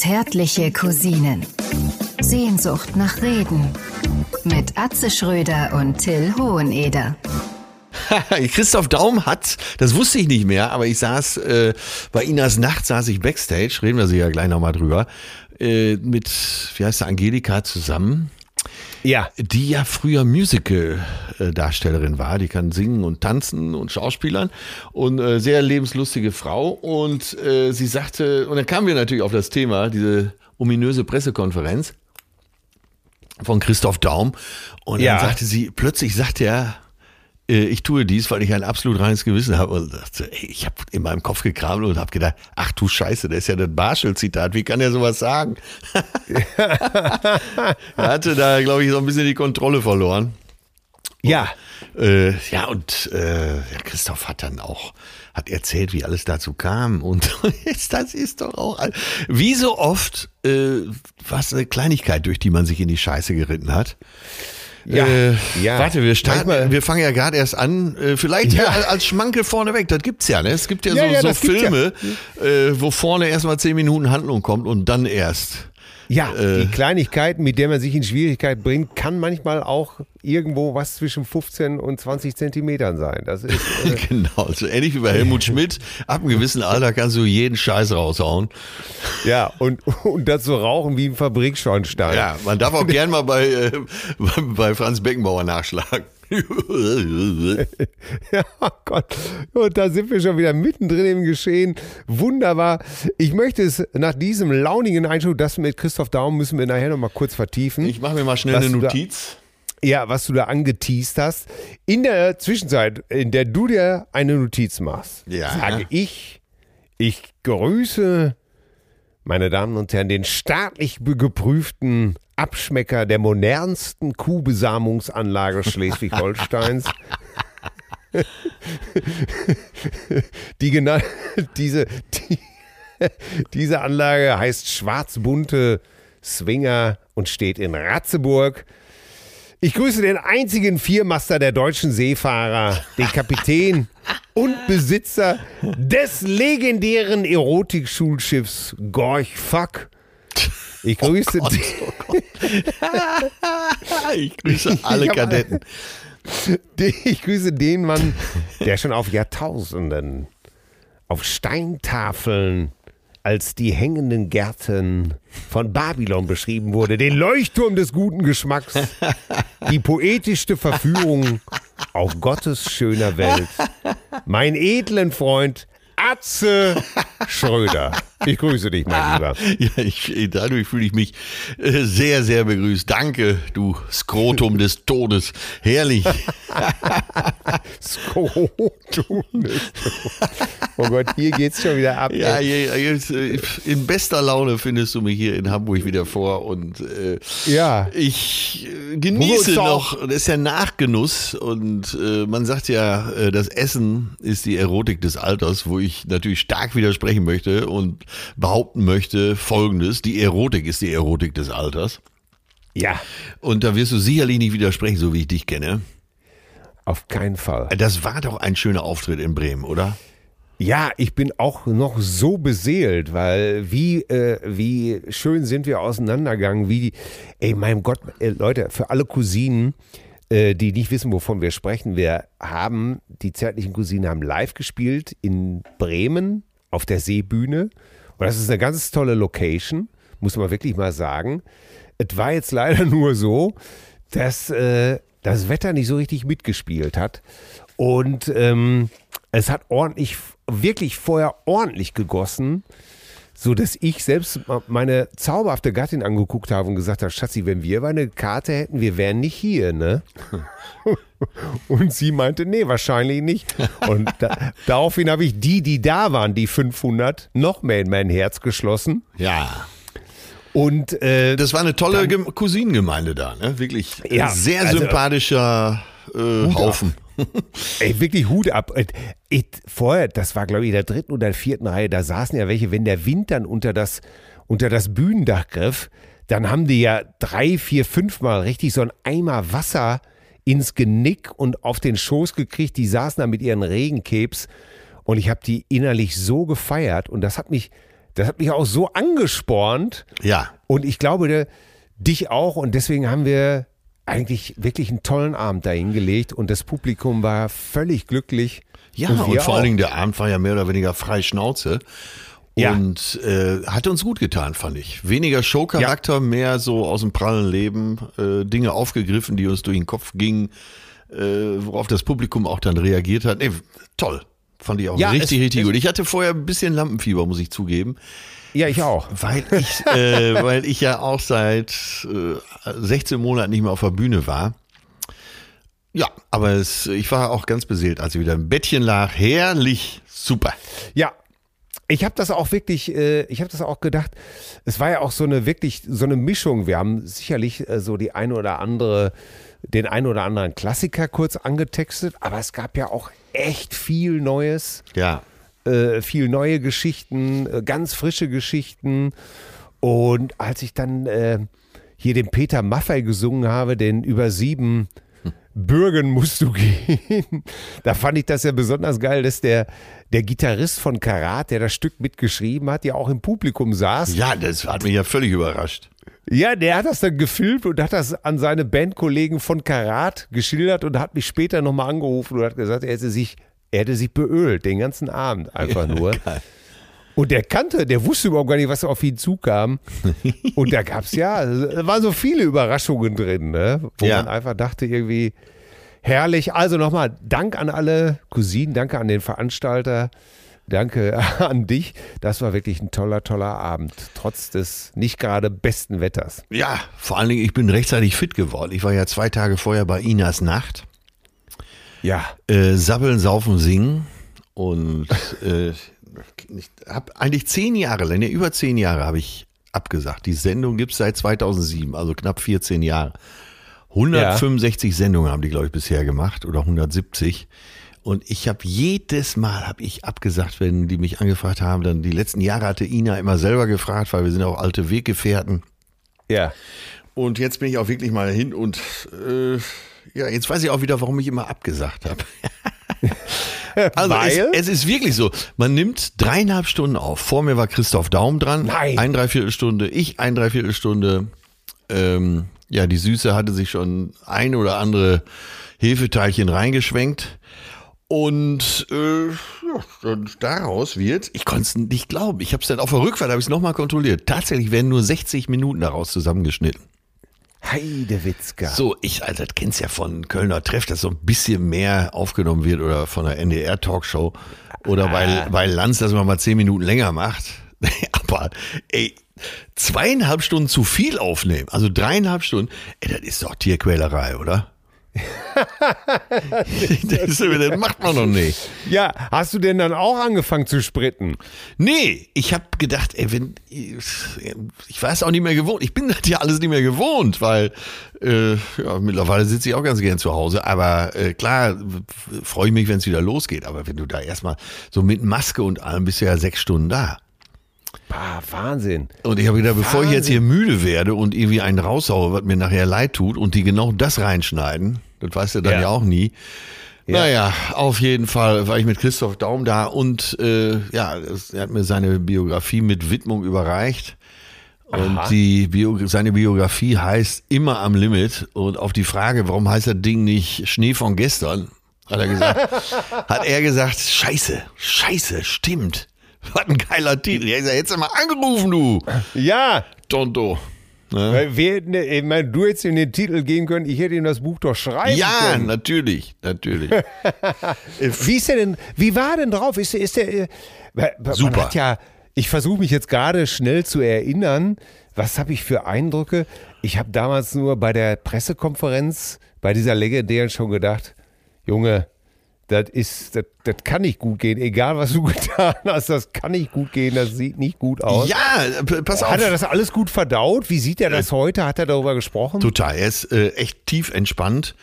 Zärtliche Cousinen. Sehnsucht nach Reden. Mit Atze Schröder und Till Hoheneder. Christoph Daum hat, das wusste ich nicht mehr, aber ich saß äh, bei Inas Nacht, saß ich Backstage, reden wir sicher gleich nochmal drüber, äh, mit, wie heißt der, Angelika zusammen. Ja. Die ja früher Musical-Darstellerin war. Die kann singen und tanzen und Schauspielern und äh, sehr lebenslustige Frau. Und äh, sie sagte, und dann kamen wir natürlich auf das Thema, diese ominöse Pressekonferenz von Christoph Daum. Und Ja. dann sagte sie, plötzlich sagte er, ich tue dies, weil ich ein absolut reines Gewissen habe. Und dachte, ey, ich habe in meinem Kopf gekramt und habe gedacht, ach du Scheiße, das ist ja das Marshall-Zitat. Wie kann er sowas sagen? er hatte da, glaube ich, so ein bisschen die Kontrolle verloren. Ja. Äh, ja, und äh, ja, Christoph hat dann auch hat erzählt, wie alles dazu kam. Und jetzt, das ist doch auch, wie so oft, äh, was eine Kleinigkeit, durch die man sich in die Scheiße geritten hat. Ja, Äh, ja. Warte, wir starten, wir fangen ja gerade erst an. Äh, vielleicht Ja. als Schmankel vorneweg, das gibt's ja, ne? Es gibt ja, Ja, so, ja, so. Filme, äh, wo vorne erstmal zehn Minuten Handlung kommt und dann erst. Ja, Äh. die Kleinigkeiten, mit der man sich in Schwierigkeit bringt, kann manchmal auch irgendwo was zwischen 15 und 20 Zentimetern sein. Das ist, äh, Genau, so ähnlich wie bei Helmut Schmidt. Ab einem gewissen Alter kannst du jeden Scheiß raushauen. ja, und, und dazu rauchen wie ein Fabrikschornstein. Ja, man darf auch gern mal bei, äh, bei Franz Beckenbauer nachschlagen. Ja, oh Gott. Und da sind wir schon wieder mittendrin im Geschehen. Wunderbar. Ich möchte es nach diesem launigen Einschub, das mit Christoph Daum müssen wir nachher nochmal kurz vertiefen. Ich mache mir mal schnell eine da- Notiz. Ja, was du da angeteased hast. In der Zwischenzeit, in der du dir eine Notiz machst, Ja. sage ich, ich grüße, meine Damen und Herren, den staatlich geprüften Abschmecker der modernsten Kuhbesamungsanlage Schleswig-Holsteins. Die genau, diese, die, diese Anlage heißt Schwarzbunte Swinger und steht in Ratzeburg. Ich grüße den einzigen Viermaster der deutschen Seefahrer, den Kapitän und Besitzer des legendären Erotikschulschiffs Gorch Fuck. Ich grüße, Ich grüße alle Ich Kadetten. ich grüße den Mann, der schon auf Jahrtausenden auf Steintafeln als die hängenden Gärten von Babylon beschrieben wurde, den Leuchtturm des guten Geschmacks, die poetischste Verführung auf Gottes schöner Welt, mein edlen Freund Atze Schröder. Ich grüße dich, mein Lieber. Ja, ich, dadurch fühle ich mich äh, sehr, sehr begrüßt. Danke, du Skrotum des Todes. Herrlich. Skrotum. Oh Gott, hier geht's schon wieder ab. Ja, jetzt, äh, in bester Laune findest du mich hier in Hamburg wieder vor und äh, Ja. ich äh, genieße noch, das ist ja Nachgenuss und äh, man sagt ja, das Essen ist die Erotik des Alters, wo ich natürlich stark widersprechen möchte und behaupten möchte folgendes, die Erotik ist die Erotik des Alters ja, und da wirst du sicherlich nicht widersprechen, so wie ich dich kenne. auf keinen Fall. Das war doch ein schöner Auftritt in Bremen, oder? Ja, ich bin auch noch so beseelt, weil wie, äh, wie schön sind wir auseinandergegangen, wie ey, mein Gott, äh, Leute, für alle Cousinen, äh, die nicht wissen, wovon wir sprechen, wir haben, die zärtlichen Cousinen haben live gespielt in Bremen auf der Seebühne und das ist eine ganz tolle Location, muss man wirklich mal sagen. Es war jetzt leider nur so, dass äh, das Wetter nicht so richtig mitgespielt hat. Und ähm, es hat ordentlich, wirklich vorher ordentlich gegossen, so dass ich selbst meine zauberhafte Gattin angeguckt habe und gesagt habe, Schatzi, wenn wir eine Karte hätten, wir wären nicht hier, ne? Und sie meinte, nee, wahrscheinlich nicht. Und da, daraufhin habe ich die, die da waren, die 500, noch mehr in mein Herz geschlossen. Ja. Und äh, Das war eine tolle Gem- Cousinengemeinde da, ne? Wirklich Ja, sehr also- sympathischer äh, Haufen. Ey, wirklich Hut ab. Ich, vorher, das war glaube ich in der dritten oder vierten Reihe, da saßen ja welche, wenn der Wind dann unter das, unter das Bühnendach griff, dann haben die ja drei, vier, fünfmal richtig so ein Eimer Wasser ins Genick und auf den Schoß gekriegt. Die saßen da mit ihren Regenkebs und ich habe die innerlich so gefeiert und das hat mich das hat mich auch so angespornt. Ja. Und ich glaube, der, dich auch. Und deswegen haben wir eigentlich wirklich einen tollen Abend da hingelegt und das Publikum war völlig glücklich. Ja, und, und vor auch. allen Dingen der Abend war ja mehr oder weniger frei Schnauze. Ja. Und äh, hat uns gut getan, fand ich. Weniger Showcharakter, ja. mehr so aus dem prallen Leben, äh, Dinge aufgegriffen, die uns durch den Kopf gingen, äh, worauf das Publikum auch dann reagiert hat. Nee, toll. Fand ich auch ja, richtig, es, richtig es, gut. Ich hatte vorher ein bisschen Lampenfieber, muss ich zugeben. Ja, ich auch. Weil ich, äh, weil ich ja auch seit äh, 16 Monaten nicht mehr auf der Bühne war. Ja, aber es, ich war auch ganz beseelt, als ich wieder im Bettchen lag. Herrlich, super. Ja, ich habe das auch wirklich, äh, ich habe das auch gedacht, es war ja auch so eine wirklich, so eine Mischung. Wir haben sicherlich äh, so die eine oder andere, den einen oder anderen Klassiker kurz angetextet, aber es gab ja auch echt viel Neues. Ja. Äh, viel neue Geschichten, äh, ganz frische Geschichten. Und als ich dann äh, hier den Peter Maffei gesungen habe, den über sieben Bürgen musst du gehen. Da fand ich das ja besonders geil, dass der, der Gitarrist von Karat, der das Stück mitgeschrieben hat, ja auch im Publikum saß. Ja, das hat mich ja völlig überrascht. Ja, der hat das dann gefilmt und hat das an seine Bandkollegen von Karat geschildert und hat mich später nochmal angerufen und hat gesagt, er hätte sich, er hätte sich beölt, den ganzen Abend einfach nur. Geil. Und der kannte, der wusste überhaupt gar nicht, was auf ihn zukam. Und da gab es ja, da waren so viele Überraschungen drin, ne? wo ja. man einfach dachte, irgendwie herrlich. Also nochmal, Dank an alle Cousinen, danke an den Veranstalter. Danke an dich. Das war wirklich ein toller, toller Abend, trotz des nicht gerade besten Wetters. Ja, vor allen Dingen, ich bin rechtzeitig fit geworden. Ich war ja zwei Tage vorher bei Inas Nacht. Ja. Äh, sabbeln, saufen, singen. Und äh, ich habe eigentlich zehn Jahre, lang, über zehn Jahre habe ich abgesagt. Die Sendung gibt es seit 2007, also knapp 14 Jahre. 165 ja. Sendungen haben die, glaube ich, bisher gemacht oder 170. Und ich habe jedes Mal habe ich abgesagt, wenn die mich angefragt haben. Dann die letzten Jahre hatte Ina immer selber gefragt, weil wir sind auch alte Weggefährten. Ja. Und jetzt bin ich auch wirklich mal hin und äh, ja, jetzt weiß ich auch wieder, warum ich immer abgesagt habe. Also es, es, ist wirklich so. Man nimmt dreieinhalb Stunden auf. Vor mir war Christoph Daum dran. Nein. Ein Dreiviertelstunde, ich ein Dreiviertelstunde. Ähm, ja, die Süße hatte sich schon ein oder andere Hefeteilchen reingeschwenkt. Und äh, ja, daraus wird, ich konnte es nicht glauben, ich habe es dann auf der Rückfahrt, habe ich es nochmal kontrolliert. Tatsächlich werden nur 60 Minuten daraus zusammengeschnitten. Heidewitzka. So, ich, also das kennst ja von Kölner Treff, dass so ein bisschen mehr aufgenommen wird oder von der NDR Talkshow oder ah. weil, weil Lanz das mal zehn Minuten länger macht. Aber, ey, zweieinhalb Stunden zu viel aufnehmen, also dreieinhalb Stunden, ey, das ist doch Tierquälerei, oder? das, das, macht man doch nicht. Ja, hast du denn dann auch angefangen zu spritten? Nee, ich habe gedacht, ey, wenn ich war es auch nicht mehr gewohnt. Ich bin das ja alles nicht mehr gewohnt, weil äh, ja, mittlerweile sitze ich auch ganz gern zu Hause. Aber äh, klar, freue ich mich, wenn es wieder losgeht. Aber wenn du da erstmal so mit Maske und allem bist du ja sechs Stunden da. Bah, Wahnsinn. Und ich habe gedacht, Wahnsinn. bevor ich jetzt hier müde werde und irgendwie einen raushaue, was mir nachher leid tut und die genau das reinschneiden, das weißt du dann ja, ja auch nie. Ja. Naja, auf jeden Fall war ich mit Christoph Daum da und äh, ja, er hat mir seine Biografie mit Widmung überreicht. Und Aha. die Bio, seine Biografie heißt immer am Limit. Und auf die Frage, warum heißt das Ding nicht Schnee von gestern, hat er gesagt, hat er gesagt, scheiße, scheiße, stimmt. Was ein geiler Titel. Ja, jetzt mal angerufen, du. Ja. Tonto. Ne? Weil wir, ne, ich meine, du hättest ihm den Titel geben können, ich hätte ihm das Buch doch schreiben ja, können. Ja, natürlich, natürlich. wie ist der denn, wie war denn drauf? Ist ist der, äh, Super. ja, ich versuche mich jetzt gerade schnell zu erinnern, was habe ich für Eindrücke? Ich habe damals nur bei der Pressekonferenz, bei dieser legendären schon gedacht, Junge, das ist, das, das kann nicht gut gehen. Egal, was du getan hast, das kann nicht gut gehen. Das sieht nicht gut aus. Ja, pass auf. Hat er das alles gut verdaut? Wie sieht er das äh, heute? Hat er darüber gesprochen? Total. Er ist äh, echt tief entspannt.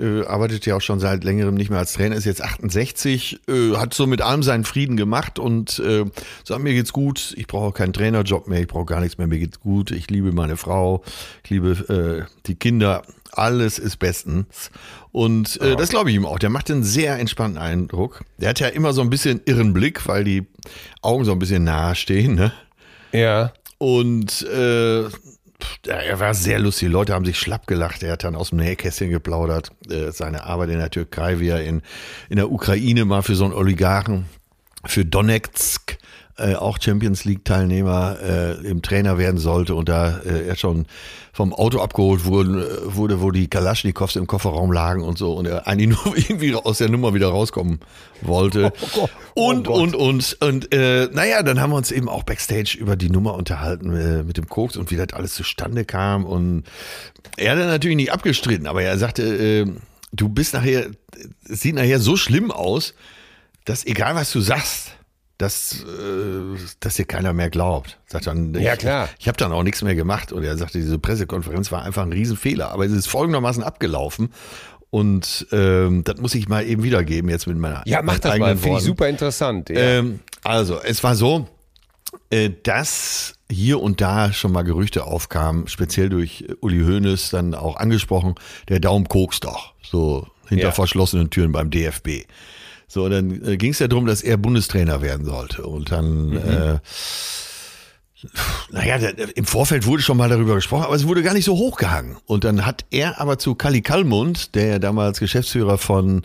Äh, arbeitet ja auch schon seit längerem nicht mehr als Trainer, ist jetzt 68, äh, hat so mit allem seinen Frieden gemacht und äh, sagt, mir geht's gut, ich brauche keinen Trainerjob mehr, ich brauche gar nichts mehr, mir geht's gut, ich liebe meine Frau, ich liebe äh, die Kinder, alles ist bestens. Und äh, das glaube ich ihm auch. Der macht einen sehr entspannten Eindruck. Der hat ja immer so ein bisschen irren Blick, weil die Augen so ein bisschen nahe stehen. Ne? Ja. Und äh, er war sehr lustig. Die Leute haben sich schlapp gelacht. Er hat dann aus dem Nähkästchen geplaudert. Äh, seine Arbeit in der Türkei, wie er in, in der Ukraine mal für so einen Oligarchen, für Donetsk, äh, auch Champions League Teilnehmer äh, im Trainer werden sollte und da äh, er schon vom Auto abgeholt wurde, wurde, wo die Kalaschnikows im Kofferraum lagen und so und er eigentlich nur irgendwie aus der Nummer wieder rauskommen wollte. Oh. Oh und, Gott. und, und, und, äh, naja, dann haben wir uns eben auch Backstage über die Nummer unterhalten äh, mit dem Koks und wie das alles zustande kam und er hat natürlich nicht abgestritten, aber er sagte, äh, du bist nachher, es sieht nachher so schlimm aus, dass egal was du sagst, dass, äh, dass dir keiner mehr glaubt. Sagt dann, ja, klar. Ich, ich habe dann auch nichts mehr gemacht. Und er sagte, diese Pressekonferenz war einfach ein Riesenfehler. Aber es ist folgendermaßen abgelaufen. Und ähm, das muss ich mal eben wiedergeben jetzt mit meiner Ja, mach das mal, finde ich super interessant. Ja. Ähm, also, es war so, äh, dass hier und da schon mal Gerüchte aufkamen, speziell durch Uli Hoeneß dann auch angesprochen, der Daumen kokst doch, so hinter ja. verschlossenen Türen beim DFB. So, dann äh, ging es ja darum, dass er Bundestrainer werden sollte. Und dann, mhm. äh, naja, im Vorfeld wurde schon mal darüber gesprochen, aber es wurde gar nicht so hochgehangen. Und dann hat er aber zu Kali Kalmund, der ja damals Geschäftsführer von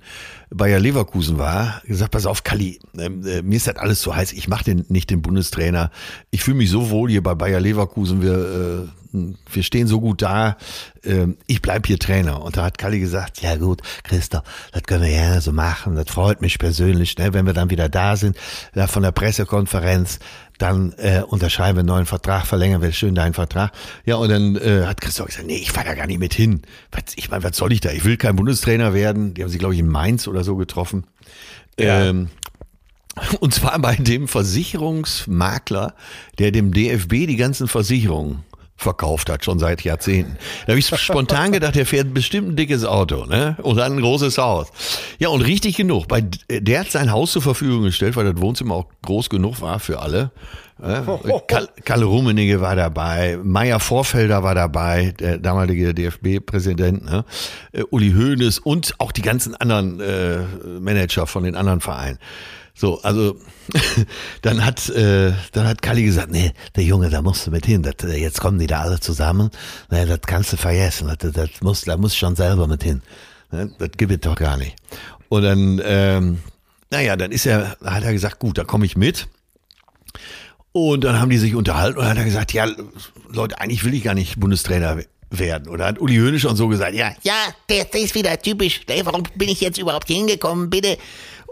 Bayer Leverkusen war, gesagt, pass auf, Kali, ähm, äh, mir ist das alles zu heiß, ich mache den, nicht den Bundestrainer. Ich fühle mich so wohl hier bei Bayer Leverkusen, wir äh, wir stehen so gut da, ähm, ich bleib hier Trainer. Und da hat Kalli gesagt, ja gut, Christoph, das können wir gerne so machen, das freut mich persönlich, ne, wenn wir dann wieder da sind, da von der Pressekonferenz, dann äh, unterschreiben wir einen neuen Vertrag, verlängern wir schön deinen Vertrag. Ja, und dann äh, hat Christoph gesagt, nee, ich fahr da gar nicht mit hin. Was, ich meine, was soll ich da? Ich will kein Bundestrainer werden. Die haben sich, glaube ich, in Mainz oder so getroffen. Ja. Ähm, und zwar bei dem Versicherungsmakler, der dem DFB die ganzen Versicherungen verkauft hat, schon seit Jahrzehnten. Da habe ich spontan gedacht, der fährt bestimmt ein dickes Auto, ne? Und dann ein großes Haus. Ja, und richtig genug. Bei, der hat sein Haus zur Verfügung gestellt, weil das Wohnzimmer auch groß genug war für alle. Kalle Rummenigge war dabei, Meier Vorfelder war dabei, der damalige DFB-Präsident, ne? Äh, Uli Hoeneß und auch die ganzen anderen äh, Manager von den anderen Vereinen. So, also dann hat äh, dann hat Kalli gesagt, nee, der Junge, da musst du mit hin. Das, äh, jetzt kommen die da alle zusammen. Nee, das kannst du vergessen. Das, das muss, da muss schon selber mit hin. Das gibt es doch gar nicht. Und dann, ähm, naja, dann ist er, hat er gesagt, gut, da komme ich mit. Und dann haben die sich unterhalten und hat er gesagt, ja, Leute, eigentlich will ich gar nicht Bundestrainer werden. Oder hat Uli Hoeneß schon so gesagt, ja, ja, der ist wieder typisch. Warum bin ich jetzt überhaupt hingekommen? Bitte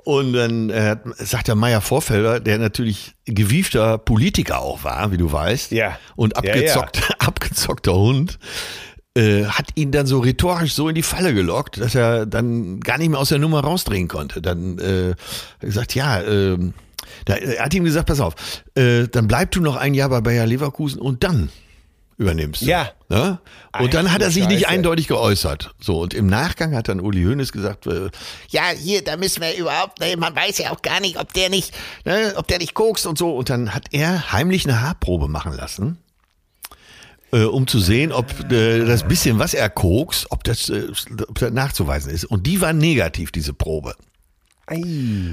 und dann äh, sagt der Meier Vorfelder, der natürlich gewiefter Politiker auch war, wie du weißt, ja. und abgezockt, ja, ja. abgezockter Hund, äh, hat ihn dann so rhetorisch so in die Falle gelockt, dass er dann gar nicht mehr aus der Nummer rausdrehen konnte. Dann äh, gesagt, ja, äh, da, er hat ihm gesagt, pass auf, äh, dann bleib du noch ein Jahr bei Bayer Leverkusen und dann übernimmst. Ja. Ne? Und dann hat er sich Scheiße. nicht eindeutig geäußert. So, und im Nachgang hat dann Uli Hoeneß gesagt, äh, ja, hier, da müssen wir überhaupt, ne, man weiß ja auch gar nicht, ob der nicht, ne, ob der nicht kokst und so. Und dann hat er heimlich eine Haarprobe machen lassen. Äh, um zu sehen, ob äh, das bisschen, was er kokst, ob das, äh, ob das nachzuweisen ist. Und die war negativ, diese Probe.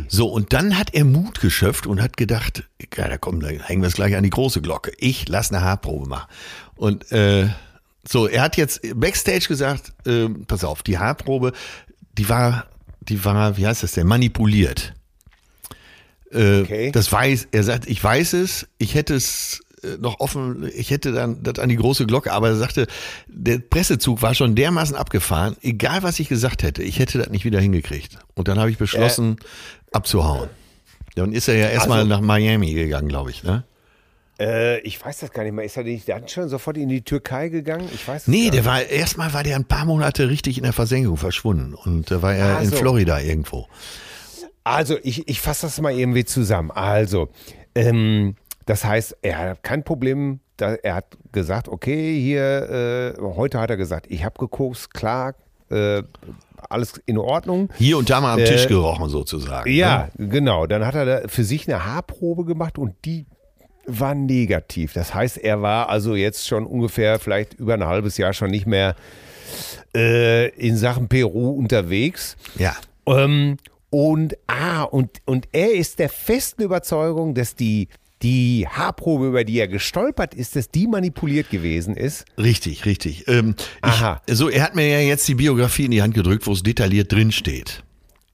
So, und dann hat er Mut geschöpft und hat gedacht, ja, da kommen, da hängen wir es gleich an die große Glocke. Ich lasse eine Haarprobe machen. Und äh, so, er hat jetzt Backstage gesagt, äh, pass auf, die Haarprobe, die war, die war, wie heißt das denn, manipuliert. Äh, okay. Das weiß, er sagt, ich weiß es, ich hätte es äh, noch offen, ich hätte dann das an die große Glocke, aber er sagte, der Pressezug war schon dermaßen abgefahren, egal was ich gesagt hätte, ich hätte das nicht wieder hingekriegt. Und dann habe ich beschlossen, äh, abzuhauen. Dann ist er ja erstmal also, nach Miami gegangen, glaube ich, ne? Äh, ich weiß das gar nicht mehr. Ist er nicht dann schon sofort in die Türkei gegangen? Ich weiß Nee, der war erstmal war der ein paar Monate richtig in der Versenkung verschwunden und da war er also, in Florida irgendwo. Also, ich, ich fasse das mal irgendwie zusammen. Also, ähm, das heißt, er hat kein Problem. Da, er hat gesagt, okay, hier, äh, heute hat er gesagt, ich habe gekokst, klar, äh, alles in Ordnung. Hier und da mal am Tisch äh, gerochen sozusagen. Ja, ne? genau. Dann hat er für sich eine Haarprobe gemacht und die war negativ. Das heißt, er war also jetzt schon ungefähr vielleicht über ein halbes Jahr schon nicht mehr äh, in Sachen Peru unterwegs. Ja. Ähm, und ah, und, und er ist der festen Überzeugung, dass die die Haarprobe, über die er gestolpert ist, dass die manipuliert gewesen ist. Richtig, richtig. Ähm, Aha. Ich, so, er hat mir ja jetzt die Biografie in die Hand gedrückt, wo es detailliert drin steht.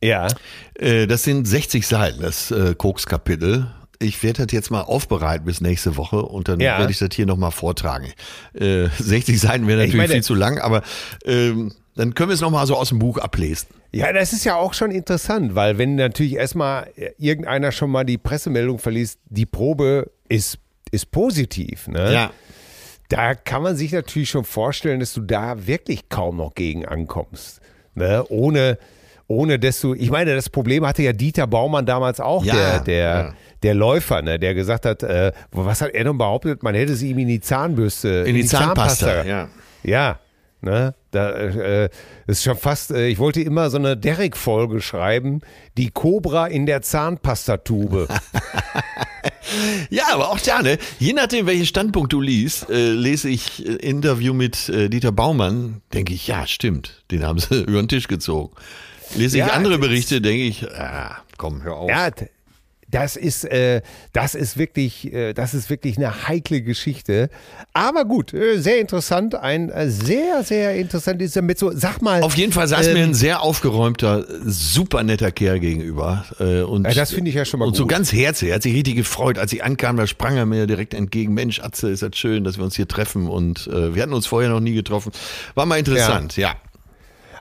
Ja. Äh, das sind 60 Seiten, das äh, Koks-Kapitel. Ich werde das jetzt mal aufbereiten bis nächste Woche und dann Ja. werde ich das hier nochmal vortragen. Äh, 60 Seiten wäre Ich natürlich meine- viel zu lang, aber ähm, dann können wir es nochmal so aus dem Buch ablesen. Ja, das ist ja auch schon interessant, weil wenn natürlich erstmal irgendeiner schon mal die Pressemeldung verliest, die Probe ist, ist positiv, ne? Da kann man sich natürlich schon vorstellen, dass du da wirklich kaum noch gegen ankommst. Ne? Ohne, ohne dass du, ich meine, das Problem hatte ja Dieter Baumann damals auch, Ja, der, der, ja. Der Läufer, ne? der gesagt hat, äh, was hat er denn behauptet? Man hätte sie ihm in die Zahnbürste, In die Zahnpasta, ja. ja, ne? Da äh, ist schon fast, äh, ich wollte immer so eine Derrick-Folge schreiben, die Cobra in der Zahnpastatube. Ja, aber auch da, ne? Je nachdem, welchen Standpunkt du liest, äh, lese ich äh, Interview mit äh, Dieter Baumann, denke ich, ja, stimmt, den haben sie über den Tisch gezogen. Lese ich Ja, andere das- Berichte, denke ich, ah, komm, hör auf. ja, das ist, äh, das ist wirklich, äh, das ist wirklich eine heikle Geschichte. Aber gut, äh, sehr interessant, ein äh, sehr, sehr interessantes mit so, sag mal. Auf jeden Fall saß ähm, mir ein sehr aufgeräumter, super netter Kerl gegenüber. Äh, und, Ja, das finde ich ja schon mal Und so gut. ganz herzlich. Er hat sich richtig gefreut. Als ich ankam, da sprang er mir direkt entgegen. Mensch, Atze, ist das schön, dass wir uns hier treffen. Und äh, wir hatten uns vorher noch nie getroffen. War mal interessant, ja.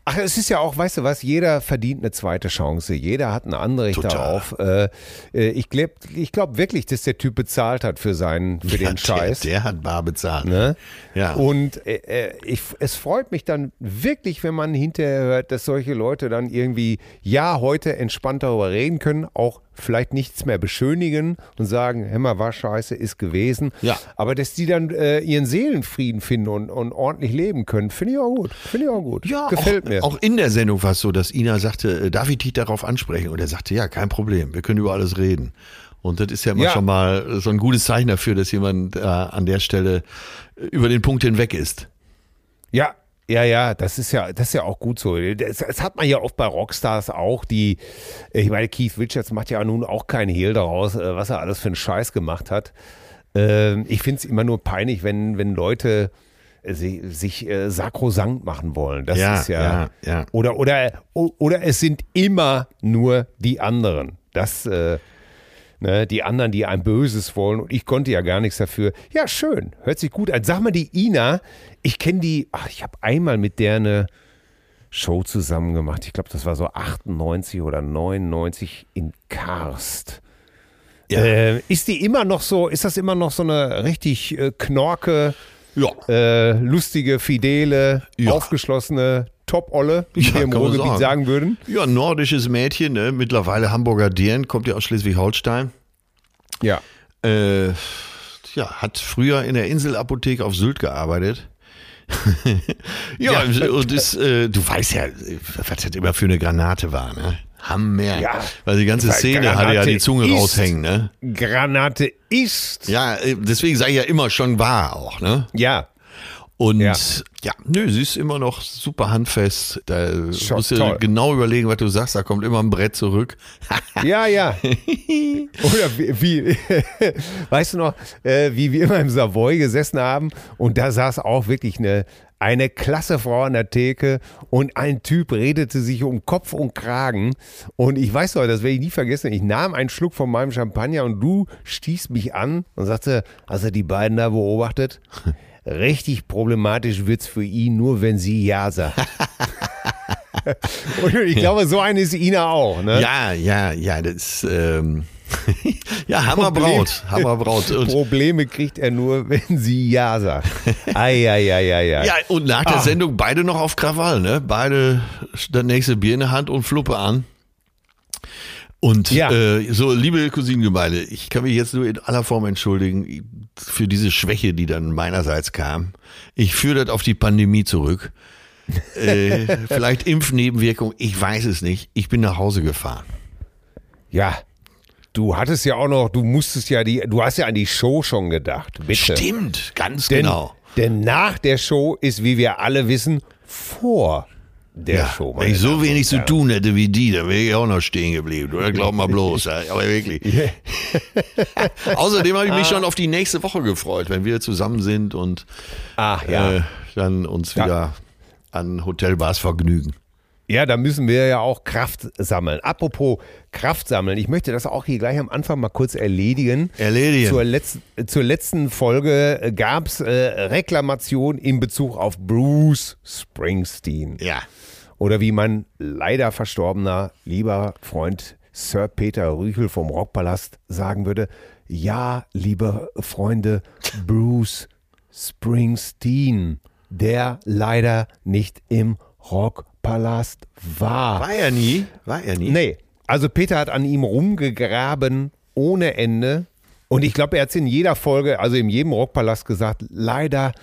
Ach, es ist ja auch, weißt du was, jeder verdient eine zweite Chance. Jeder hat ein Anrecht Total. darauf. Äh, äh, ich glaube ich glaub wirklich, dass der Typ bezahlt hat für seinen, für ja den Scheiß. Der, der hat bar bezahlt. Ne? Ja. Und äh, äh, ich, es freut mich dann wirklich, wenn man hinterher hört, dass solche Leute dann irgendwie, ja, heute entspannt darüber reden können, auch vielleicht nichts mehr beschönigen und sagen, mal, war scheiße, ist gewesen. Ja. Aber dass die dann äh, ihren Seelenfrieden finden und, und ordentlich leben können, finde ich auch gut. Finde ich auch gut. Ja, Gefällt auch, mir. Auch in der Sendung war es so, dass Ina sagte, äh, darf ich dich darauf ansprechen? Und er sagte, ja, kein Problem, wir können über alles reden. Und das ist ja immer Ja. schon mal so ein gutes Zeichen dafür, dass jemand äh, an der Stelle äh, über den Punkt hinweg ist. Ja, ja, ja, das ist ja, das ist ja auch gut so. Das, das hat man ja oft bei Rockstars auch, die, ich meine, Keith Richards macht ja nun auch keinen Hehl daraus, äh, was er alles für einen Scheiß gemacht hat. Ähm, ich finde es immer nur peinlich, wenn, wenn Leute äh, si- sich äh, sakrosankt machen wollen. Das Ja, ist ja, ja, ja. Oder, oder, oder es sind immer nur die anderen. Das, äh, Ne, die anderen, die einem Böses wollen und ich konnte ja gar nichts dafür. Ja, schön, hört sich gut an. Sag mal, die Ina, ich kenne die, ach, ich habe einmal mit der eine Show zusammen gemacht. Ich glaube, das war so 98 oder 99 in Karst. Ja. Äh, ist die immer noch so, ist das immer noch so eine richtig äh, knorke, Ja. äh, lustige, fidele, Ja. aufgeschlossene Top-Olle, wie Ja, wir im Ruhrgebiet sagen. sagen würden? Ja, nordisches Mädchen, ne? mittlerweile Hamburger Dirn, kommt ja aus Schleswig-Holstein. Ja. Äh, ja, hat früher in der Inselapotheke auf Sylt gearbeitet. ja, und ist, äh, du weißt ja, was das immer für eine Granate war, ne? Hammer. Ja. Weil die ganze Szene hatte ja Granate die Zunge ist- raushängen, ne? Granate ist. Ja, äh, deswegen sei ja immer schon wahr auch, ne? Ja. Und Ja. ja, nö, sie ist immer noch super handfest. Da Schon musst du toll. genau überlegen, was du sagst. Da kommt immer ein Brett zurück. Ja, ja. Oder wie, wie weißt du noch, äh, wie wir immer im Savoy gesessen haben und da saß auch wirklich eine, eine klasse Frau an der Theke und ein Typ redete sich um Kopf und Kragen und ich weiß noch, das werde ich nie vergessen, ich nahm einen Schluck von meinem Champagner und du stießt mich an und sagte, hast du die beiden da beobachtet? Richtig problematisch wird's für ihn, nur wenn sie Ja sagt. und ich glaube, so eine ist Ina auch, ne? Ja, ja, ja, das ähm, ja, Hammerbraut, Hammerbraut. Und, Probleme kriegt er nur, wenn sie Ja sagt. Eieieiei. ja, und nach der Ah. Sendung beide noch auf Krawall, ne? Beide das nächste Bier in der Hand und Fluppe an. Und Ja. äh, so, liebe Cousinengemeinde, ich kann mich jetzt nur in aller Form entschuldigen für diese Schwäche, die dann meinerseits kam. Ich führe das auf die Pandemie zurück. äh, vielleicht Impfnebenwirkung, ich weiß es nicht. Ich bin nach Hause gefahren. Ja. Du hattest ja auch noch, du musstest ja die, du hast ja an die Show schon gedacht, bitte. Stimmt, ganz Denn, genau. denn nach der Show ist, wie wir alle wissen, vor der Ja, Show. wenn ich so wenig zu tun hätte wie die, dann wäre ich auch noch stehen geblieben. Oder glaub mal bloß. Aber wirklich. Außerdem habe ich Ah. mich schon auf die nächste Woche gefreut, wenn wir zusammen sind und Ach ja. äh, dann uns Ja. wieder an Hotelbars vergnügen. Ja, da müssen wir ja auch Kraft sammeln. Apropos Kraft sammeln, ich möchte das auch hier gleich am Anfang mal kurz erledigen. Erledigen. Zur, letz zur letzten Folge gab es äh, Reklamation in Bezug auf Bruce Springsteen. Ja. Oder wie mein leider verstorbener lieber Freund Sir Peter Rüchel vom Rockpalast sagen würde, ja, liebe Freunde, Bruce Springsteen, der leider nicht im Rockpalast war. War er nie? War er nie? Nee, also Peter hat an ihm rumgegraben ohne Ende. Und ich glaube, er hat es in jeder Folge, also in jedem Rockpalast gesagt, leider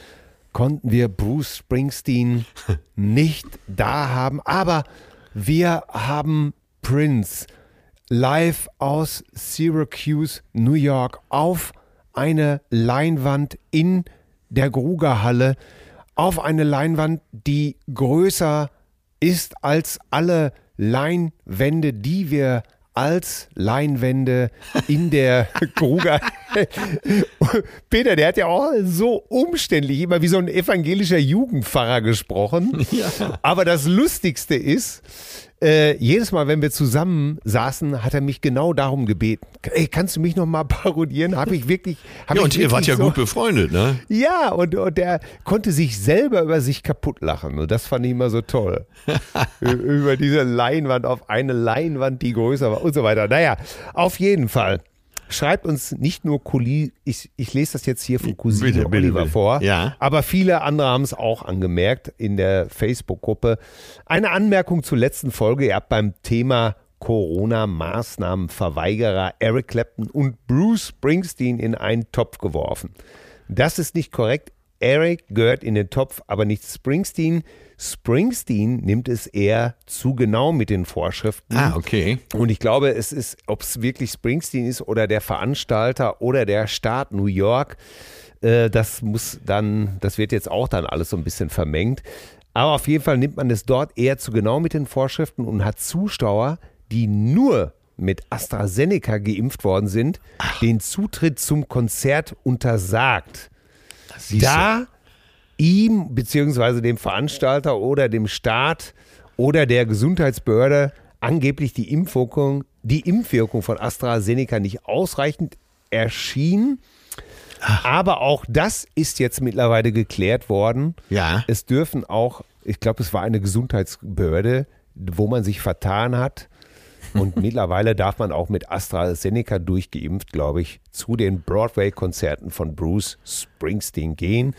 konnten wir Bruce Springsteen nicht da haben. Aber wir haben Prince live aus Syracuse, New York, auf eine Leinwand in der Grugerhalle, auf eine Leinwand, die größer ist als alle Leinwände, die wir als Leinwände in der Gruger. Peter, der hat ja auch so umständlich immer wie so ein evangelischer Jugendpfarrer gesprochen. Aber das Lustigste ist, äh, jedes Mal, wenn wir zusammen saßen, hat er mich genau darum gebeten. Ey, kannst du mich noch mal parodieren? Habe ich wirklich. Hab Ja, und ihr wart ja so, gut befreundet, ne? Ja, und, und der konnte sich selber über sich kaputt lachen. Und das fand ich immer so toll. Über diese Leinwand auf eine Leinwand, die größer war und so weiter. Naja, auf jeden Fall. Schreibt uns nicht nur Cousine, ich, ich lese das jetzt hier von Cousine Bitte, bitte, Oliver bitte. vor, Ja. aber viele andere haben es auch angemerkt in der Facebook-Gruppe. Eine Anmerkung zur letzten Folge. Ihr habt beim Thema Corona-Maßnahmenverweigerer Eric Clapton und Bruce Springsteen in einen Topf geworfen. Das ist nicht korrekt. Eric gehört in den Topf, aber nicht Springsteen. Springsteen nimmt es eher zu genau mit den Vorschriften. Ah, okay. Und ich glaube, es ist, ob es wirklich Springsteen ist oder der Veranstalter oder der Staat New York, äh, das muss dann, das wird jetzt auch dann alles so ein bisschen vermengt. Aber auf jeden Fall nimmt man es dort eher zu genau mit den Vorschriften und hat Zuschauer, die nur mit AstraZeneca geimpft worden sind, den Zutritt zum Konzert untersagt. Siehst du. Da ihm beziehungsweise dem Veranstalter oder dem Staat oder der Gesundheitsbehörde angeblich die Impfwirkung, die Impfwirkung von AstraZeneca nicht ausreichend erschien. Aber auch das ist jetzt mittlerweile geklärt worden. Ja. Es dürfen auch, ich glaube, es war eine Gesundheitsbehörde, wo man sich vertan hat. Und mittlerweile darf man auch mit AstraZeneca durchgeimpft, glaube ich, zu den Broadway-Konzerten von Bruce Springsteen gehen.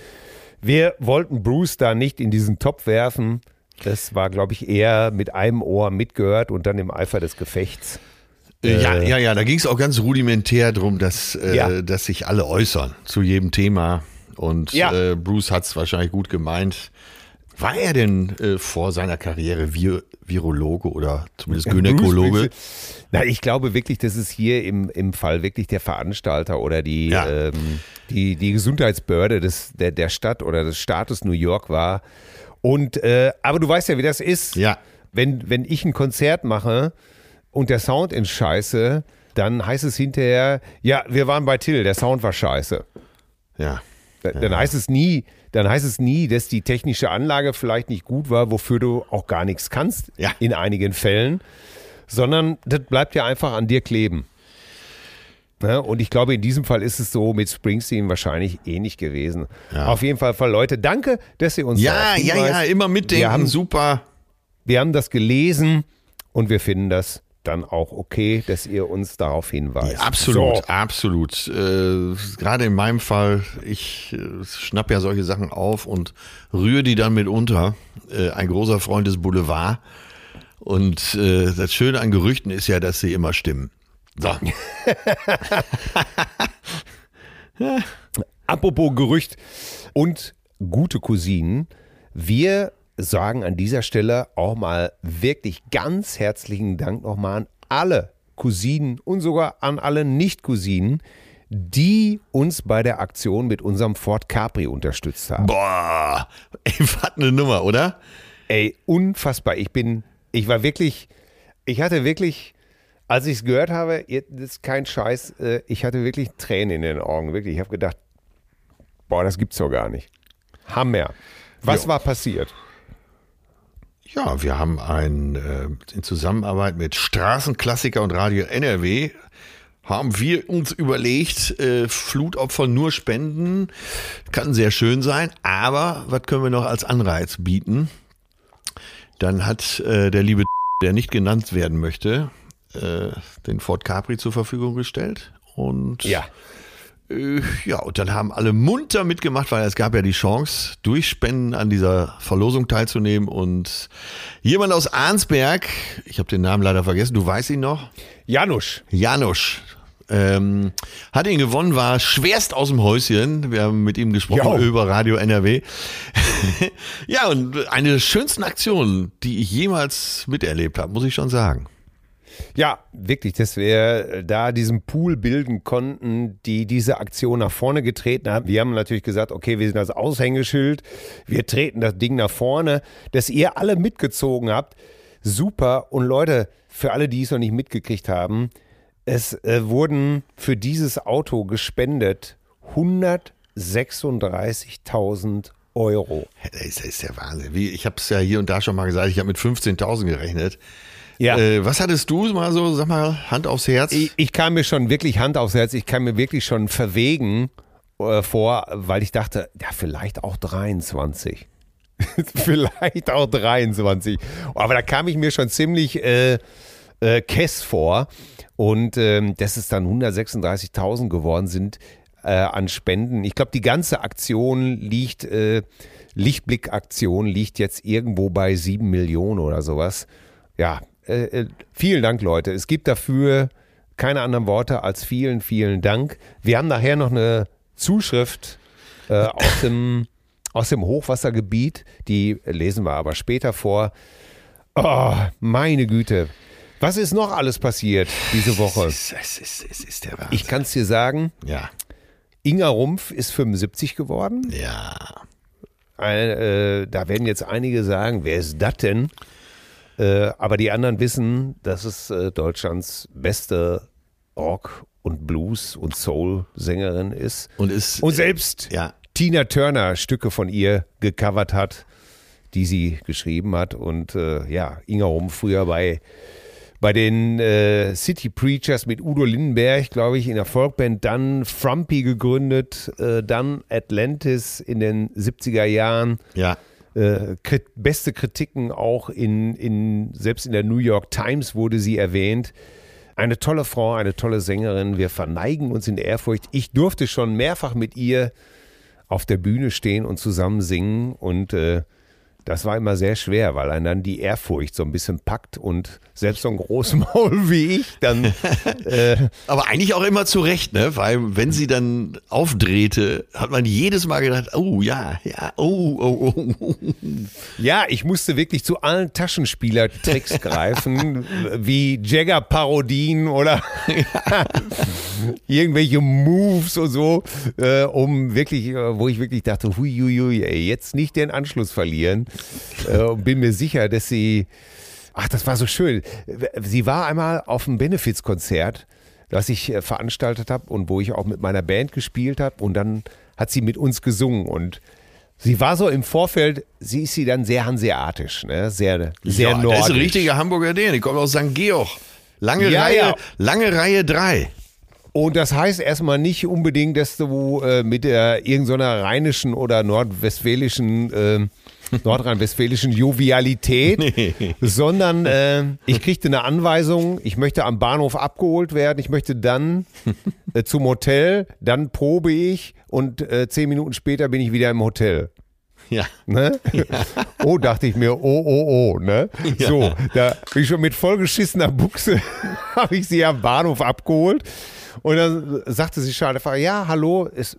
Wir wollten Bruce da nicht in diesen Topf werfen. Das war, glaube ich, eher mit einem Ohr mitgehört und dann im Eifer des Gefechts. ja, ja, ja, da ging es auch ganz rudimentär drum, dass, äh, Ja. dass sich alle äußern zu jedem Thema. Und Ja. äh, Bruce hat es wahrscheinlich gut gemeint. War er denn äh, vor seiner Karriere Vir Virologe oder zumindest Gynäkologe? Nein, ich glaube wirklich, das ist hier im, im Fall wirklich der Veranstalter oder die, Ja. ähm, die, die Gesundheitsbehörde des, der, der Stadt oder des Staates New York war. Und äh, aber du weißt ja, wie das ist. Ja. Wenn, wenn ich ein Konzert mache und der Sound ist scheiße, dann heißt es hinterher, ja, wir waren bei Till, der Sound war scheiße. Ja. Da- Dann heißt es nie, dann heißt es nie, dass die technische Anlage vielleicht nicht gut war, wofür du auch gar nichts kannst Ja. in einigen Fällen, sondern das bleibt ja einfach an dir kleben. Ne? Und ich glaube, in diesem Fall ist es so mit Springsteen wahrscheinlich ähnlich gewesen. Auf jeden Fall, Leute, danke, dass ihr uns Ja, ja, ja, immer mitdenken, Wir haben, super. wir haben das gelesen und wir finden das dann auch okay, dass ihr uns darauf hinweist. Absolut, So. absolut. Äh, Gerade in meinem Fall, ich äh, schnapp ja solche Sachen auf und rühre die dann mit unter. Äh, ein großer Freund des Boulevard. Und äh, das Schöne an Gerüchten ist ja, dass sie immer stimmen. So. Apropos Gerücht und gute Cousinen. Wir sagen an dieser Stelle auch mal wirklich ganz herzlichen Dank nochmal an alle Cousinen und sogar an alle Nicht-Cousinen, die uns bei der Aktion mit unserem Ford Capri unterstützt haben. Boah, ey, was eine Nummer, oder? Ey, unfassbar. Ich bin, ich war wirklich, ich hatte wirklich, als ich es gehört habe, das ist kein Scheiß, äh, ich hatte wirklich Tränen in den Augen. Wirklich. Ich habe gedacht, boah, das gibt's doch gar nicht. Hammer. Was Ja. war passiert? Ja, wir haben ein, äh, in Zusammenarbeit mit Straßenklassiker und Radio NRW haben wir uns überlegt, äh, Flutopfer nur spenden, kann sehr schön sein, aber was können wir noch als Anreiz bieten? Dann hat äh, der liebe, der nicht genannt werden möchte, äh, den Ford Capri zur Verfügung gestellt und Ja. Äh, Ja, und dann haben alle munter mitgemacht, weil es gab ja die Chance, durch Spenden an dieser Verlosung teilzunehmen. Und jemand aus Arnsberg, ich habe den Namen leider vergessen, du weißt ihn noch, Janusz. Janusz, ähm, hat ihn gewonnen, war schwerst aus dem Häuschen. Wir haben mit ihm gesprochen Jo. über Radio NRW. ja, und eine der schönsten Aktionen, die ich jemals miterlebt habe, muss ich schon sagen. Ja, wirklich, dass wir da diesen Pool bilden konnten, die diese Aktion nach vorne getreten haben. Wir haben natürlich gesagt, okay, wir sind das Aushängeschild, wir treten das Ding nach vorne, dass ihr alle mitgezogen habt. Super. Und Leute, für alle, die es noch nicht mitgekriegt haben, es äh, wurden für dieses Auto gespendet 136.000 Euro. Das ist, das der Wahnsinn. Ich habe es ja hier und da schon mal gesagt, ich habe mit 15.000 gerechnet. Ja. Äh, was hattest du mal so, sag mal, Hand aufs Herz? Ich, ich kam mir schon wirklich Hand aufs Herz, ich kam mir wirklich schon verwegen äh, vor, weil ich dachte, ja, vielleicht auch 23. vielleicht auch 23. Aber da kam ich mir schon ziemlich äh, äh, kess vor. Und ähm, dass es dann 136.000 geworden sind äh, an Spenden. Ich glaube, die ganze Aktion liegt, äh, Lichtblick-Aktion liegt jetzt irgendwo bei 7 Millionen oder sowas. Ja, äh, äh, vielen Dank, Leute. Es gibt dafür keine anderen Worte als vielen, vielen Dank. Wir haben nachher noch eine Zuschrift äh, aus, dem, aus dem Hochwassergebiet. Die lesen wir aber später vor. Oh, meine Güte. Was ist noch alles passiert diese Woche? Es ist, es ist, es ist der Wahnsinn. Ich kann es dir sagen, ja, Inga Rumpf ist 75 geworden. ja. Ein, äh, da werden jetzt einige sagen, wer ist das denn? Äh, aber die anderen wissen, dass es äh, Deutschlands beste Rock- und Blues- und Soul-Sängerin ist. Und ist, Und selbst ja, Tina Turner Stücke von ihr gecovert hat, die sie geschrieben hat. Und äh, ja, Inga Rumpf früher bei, bei den äh, City Preachers mit Udo Lindenberg, glaube ich, in der Folkband, dann Frumpy gegründet, äh, dann Atlantis in den 70er Jahren. ja. Äh, beste Kritiken auch in, in, selbst in der New York Times wurde sie erwähnt. Eine tolle Frau, eine tolle Sängerin. Wir verneigen uns in Ehrfurcht. Ich durfte schon mehrfach mit ihr auf der Bühne stehen und zusammen singen und äh, das war immer sehr schwer, weil einen dann die Ehrfurcht so ein bisschen packt und selbst so ein Großmaul wie ich dann äh, Aber eigentlich auch immer zu Recht, ne? Weil wenn sie dann aufdrehte, hat man jedes Mal gedacht, oh ja, ja, oh, oh, oh, oh. Ja, ich musste wirklich zu allen Taschenspielertricks greifen, wie Jagger-Parodien oder irgendwelche Moves und so, äh, um wirklich, äh, wo ich wirklich dachte, hui, hui, hui, ey, jetzt nicht den Anschluss verlieren. Äh, und bin mir sicher, dass sie, ach, das war so schön. Sie war einmal auf einem Benefizkonzert, das ich äh, veranstaltet habe und wo ich auch mit meiner Band gespielt habe und dann hat sie mit uns gesungen und Sie war so im Vorfeld, sie ist sie dann sehr hanseatisch, ne? sehr, sehr ja, nordisch. Das ist ein richtiger Hamburger Däne, die kommt aus St. Georg. Lange Ja, Reihe, ja. lange Reihe drei. Und das heißt erstmal nicht unbedingt, dass du äh, mit der irgendeiner rheinischen oder nordwestfälischen, äh, nordrhein-westfälischen Jovialität, sondern äh, ich kriegte eine Anweisung, ich möchte am Bahnhof abgeholt werden, ich möchte dann äh, zum Hotel, dann probe ich und äh, zehn Minuten später bin ich wieder im Hotel. Ja. Ne? Oh, dachte ich mir, oh, oh, oh, ne? So, da bin ich schon mit vollgeschissener Buchse, habe ich sie am Bahnhof abgeholt. Und dann sagte sie schon, ja, hallo, ist,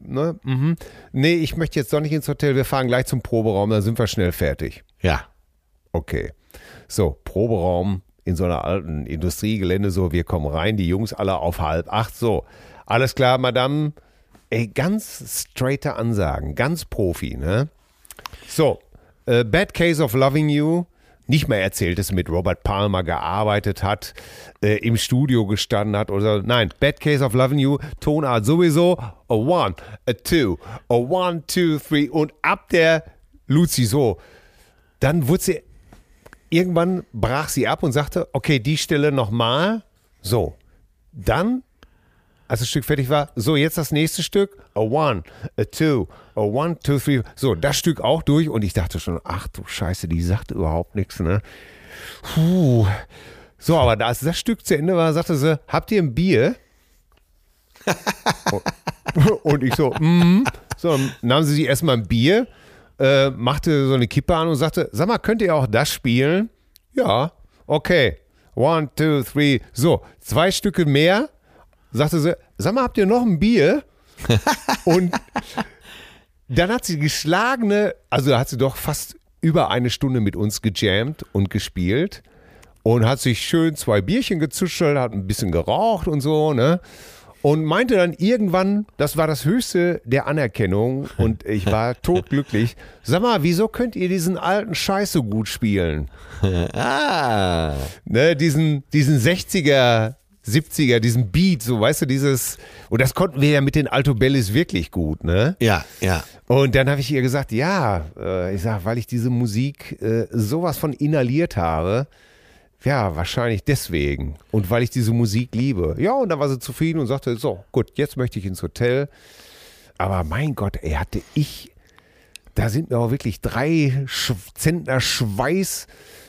ne, mhm. nee, ich möchte jetzt doch nicht ins Hotel, wir fahren gleich zum Proberaum, dann sind wir schnell fertig. Ja. Okay. So, Proberaum in so einer alten Industriegelände, so, wir kommen rein, die Jungs alle auf halb acht, so. Alles klar, Madame. Ey, ganz straighte Ansagen, ganz Profi, ne? So, äh, Bad Case of Loving You. Nicht mehr erzählt, dass sie mit Robert Palmer gearbeitet hat, äh, im Studio gestanden hat oder nein, Bad Case of Loving You, Tonart sowieso, a one, a two, a one, two, three und ab der Luzi so. Dann wurde sie, irgendwann brach sie ab und sagte, okay, die Stelle nochmal. So, dann als das Stück fertig war, so jetzt das nächste Stück, a one, a two, a one, two, three. So, das Stück auch durch und ich dachte schon, ach du Scheiße, die sagt überhaupt nichts, ne? Puh. So, aber als das Stück zu Ende war, sagte sie, habt ihr ein Bier? und ich so, mm. So, dann nahm sie sich erstmal ein Bier, äh, machte so eine Kippe an und sagte, sag mal, könnt ihr auch das spielen? Ja, okay. One, two, three. So, zwei Stücke mehr sagte sie, sag mal, habt ihr noch ein Bier? und dann hat sie geschlagene, also hat sie doch fast über eine Stunde mit uns gejammt und gespielt und hat sich schön zwei Bierchen gezuschelt, hat ein bisschen geraucht und so, ne? Und meinte dann irgendwann, das war das höchste der Anerkennung und ich war totglücklich. Sag mal, wieso könnt ihr diesen alten Scheiß so gut spielen? Ah. Ne, diesen, diesen 60er 70er, diesen Beat, so weißt du, dieses, und das konnten wir ja mit den Altobellis wirklich gut, ne? Ja, ja. Und dann habe ich ihr gesagt, ja, äh, ich sag, weil ich diese Musik äh, sowas von inhaliert habe, ja, wahrscheinlich deswegen. Und weil ich diese Musik liebe. Ja, und dann war sie zufrieden und sagte, so, gut, jetzt möchte ich ins Hotel. Aber mein Gott, ey, hatte ich, da sind mir auch wirklich drei Zentner Schweiß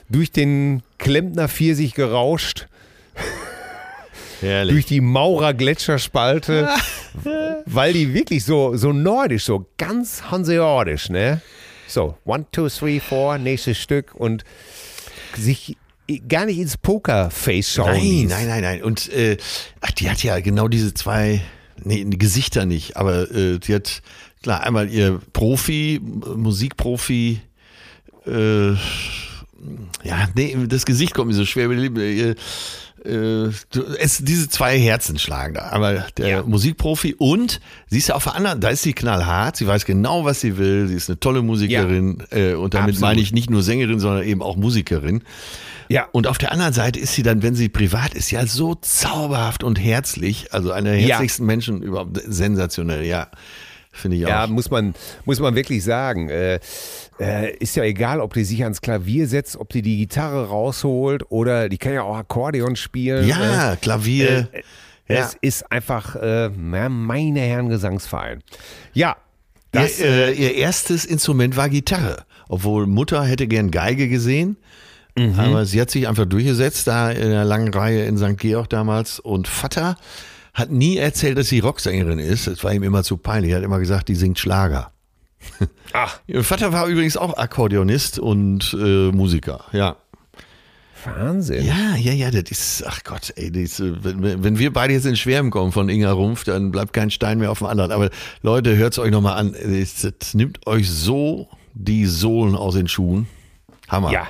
durch den Klempner Pfirsich gerauscht. Herrlich. durch die Maurer Gletscherspalte, weil die wirklich so, so nordisch, so ganz hanseatisch, ne? So, one, two, three, four, nächstes Stück und sich gar nicht ins Pokerface schauen. Nein, ließ. nein, nein, nein. Und äh, ach, die hat ja genau diese zwei, nee, die Gesichter nicht, aber äh, die hat, klar, einmal ihr Profi, Musikprofi, äh, ja, nee, das Gesicht kommt mir so schwer. Ihr, äh, es, diese zwei Herzen schlagen da. Aber der Ja. Musikprofi und sie ist ja auf der anderen, da ist sie knallhart, sie weiß genau, was sie will, sie ist eine tolle Musikerin äh, und damit Absolut. meine ich nicht nur Sängerin, sondern eben auch Musikerin. Ja. Und auf der anderen Seite ist sie dann, wenn sie privat ist, ja so zauberhaft und herzlich, also einer der Ja. herzlichsten Menschen überhaupt, sensationell, ja. Finde ich auch. Ja, muss man, muss man wirklich sagen. Äh, äh, ist ja egal, ob die sich ans Klavier setzt, ob die die Gitarre rausholt oder die kann ja auch Akkordeon spielen. ja, Äh, Klavier. ja. Es ist einfach, äh, meine Herren Gesangsverein. Ja, das, ihr, äh, ihr erstes Instrument war Gitarre, obwohl Mutter hätte gern Geige gesehen. Mhm. Aber sie hat sich einfach durchgesetzt, da in der langen Reihe in St. Georg damals. Und Vater hat nie erzählt, dass sie Rocksängerin ist. Das war ihm immer zu peinlich. Er hat immer gesagt, die singt Schlager. Ach, Ihr Vater war übrigens auch Akkordeonist und äh, Musiker, ja. Wahnsinn. Ja, ja, ja, das ist, ach Gott, ey, ist, äh, wenn, wenn wir beide jetzt in Schwärmen kommen von Inga Rumpf, dann bleibt kein Stein mehr auf dem anderen. Aber Leute, hört's euch nochmal an. Das, das nimmt euch so die Sohlen aus den Schuhen. Hammer. Ja.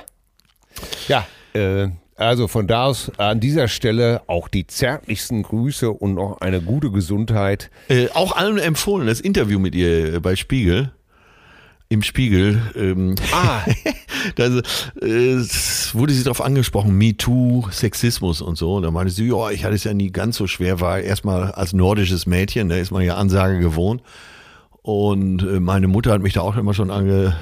Ja, äh, also von da aus an dieser Stelle auch die zärtlichsten Grüße und noch eine gute Gesundheit. Äh, auch allen empfohlen, das Interview mit ihr äh, bei Spiegel. Im Spiegel. Ähm, Ah. da äh, wurde sie darauf angesprochen, MeToo, Sexismus und so. Und da meinte sie, ja, ich hatte es ja nie ganz so schwer, war erstmal als nordisches Mädchen, da ist man ja Ansage gewohnt. Und äh, meine Mutter hat mich da auch immer schon ange,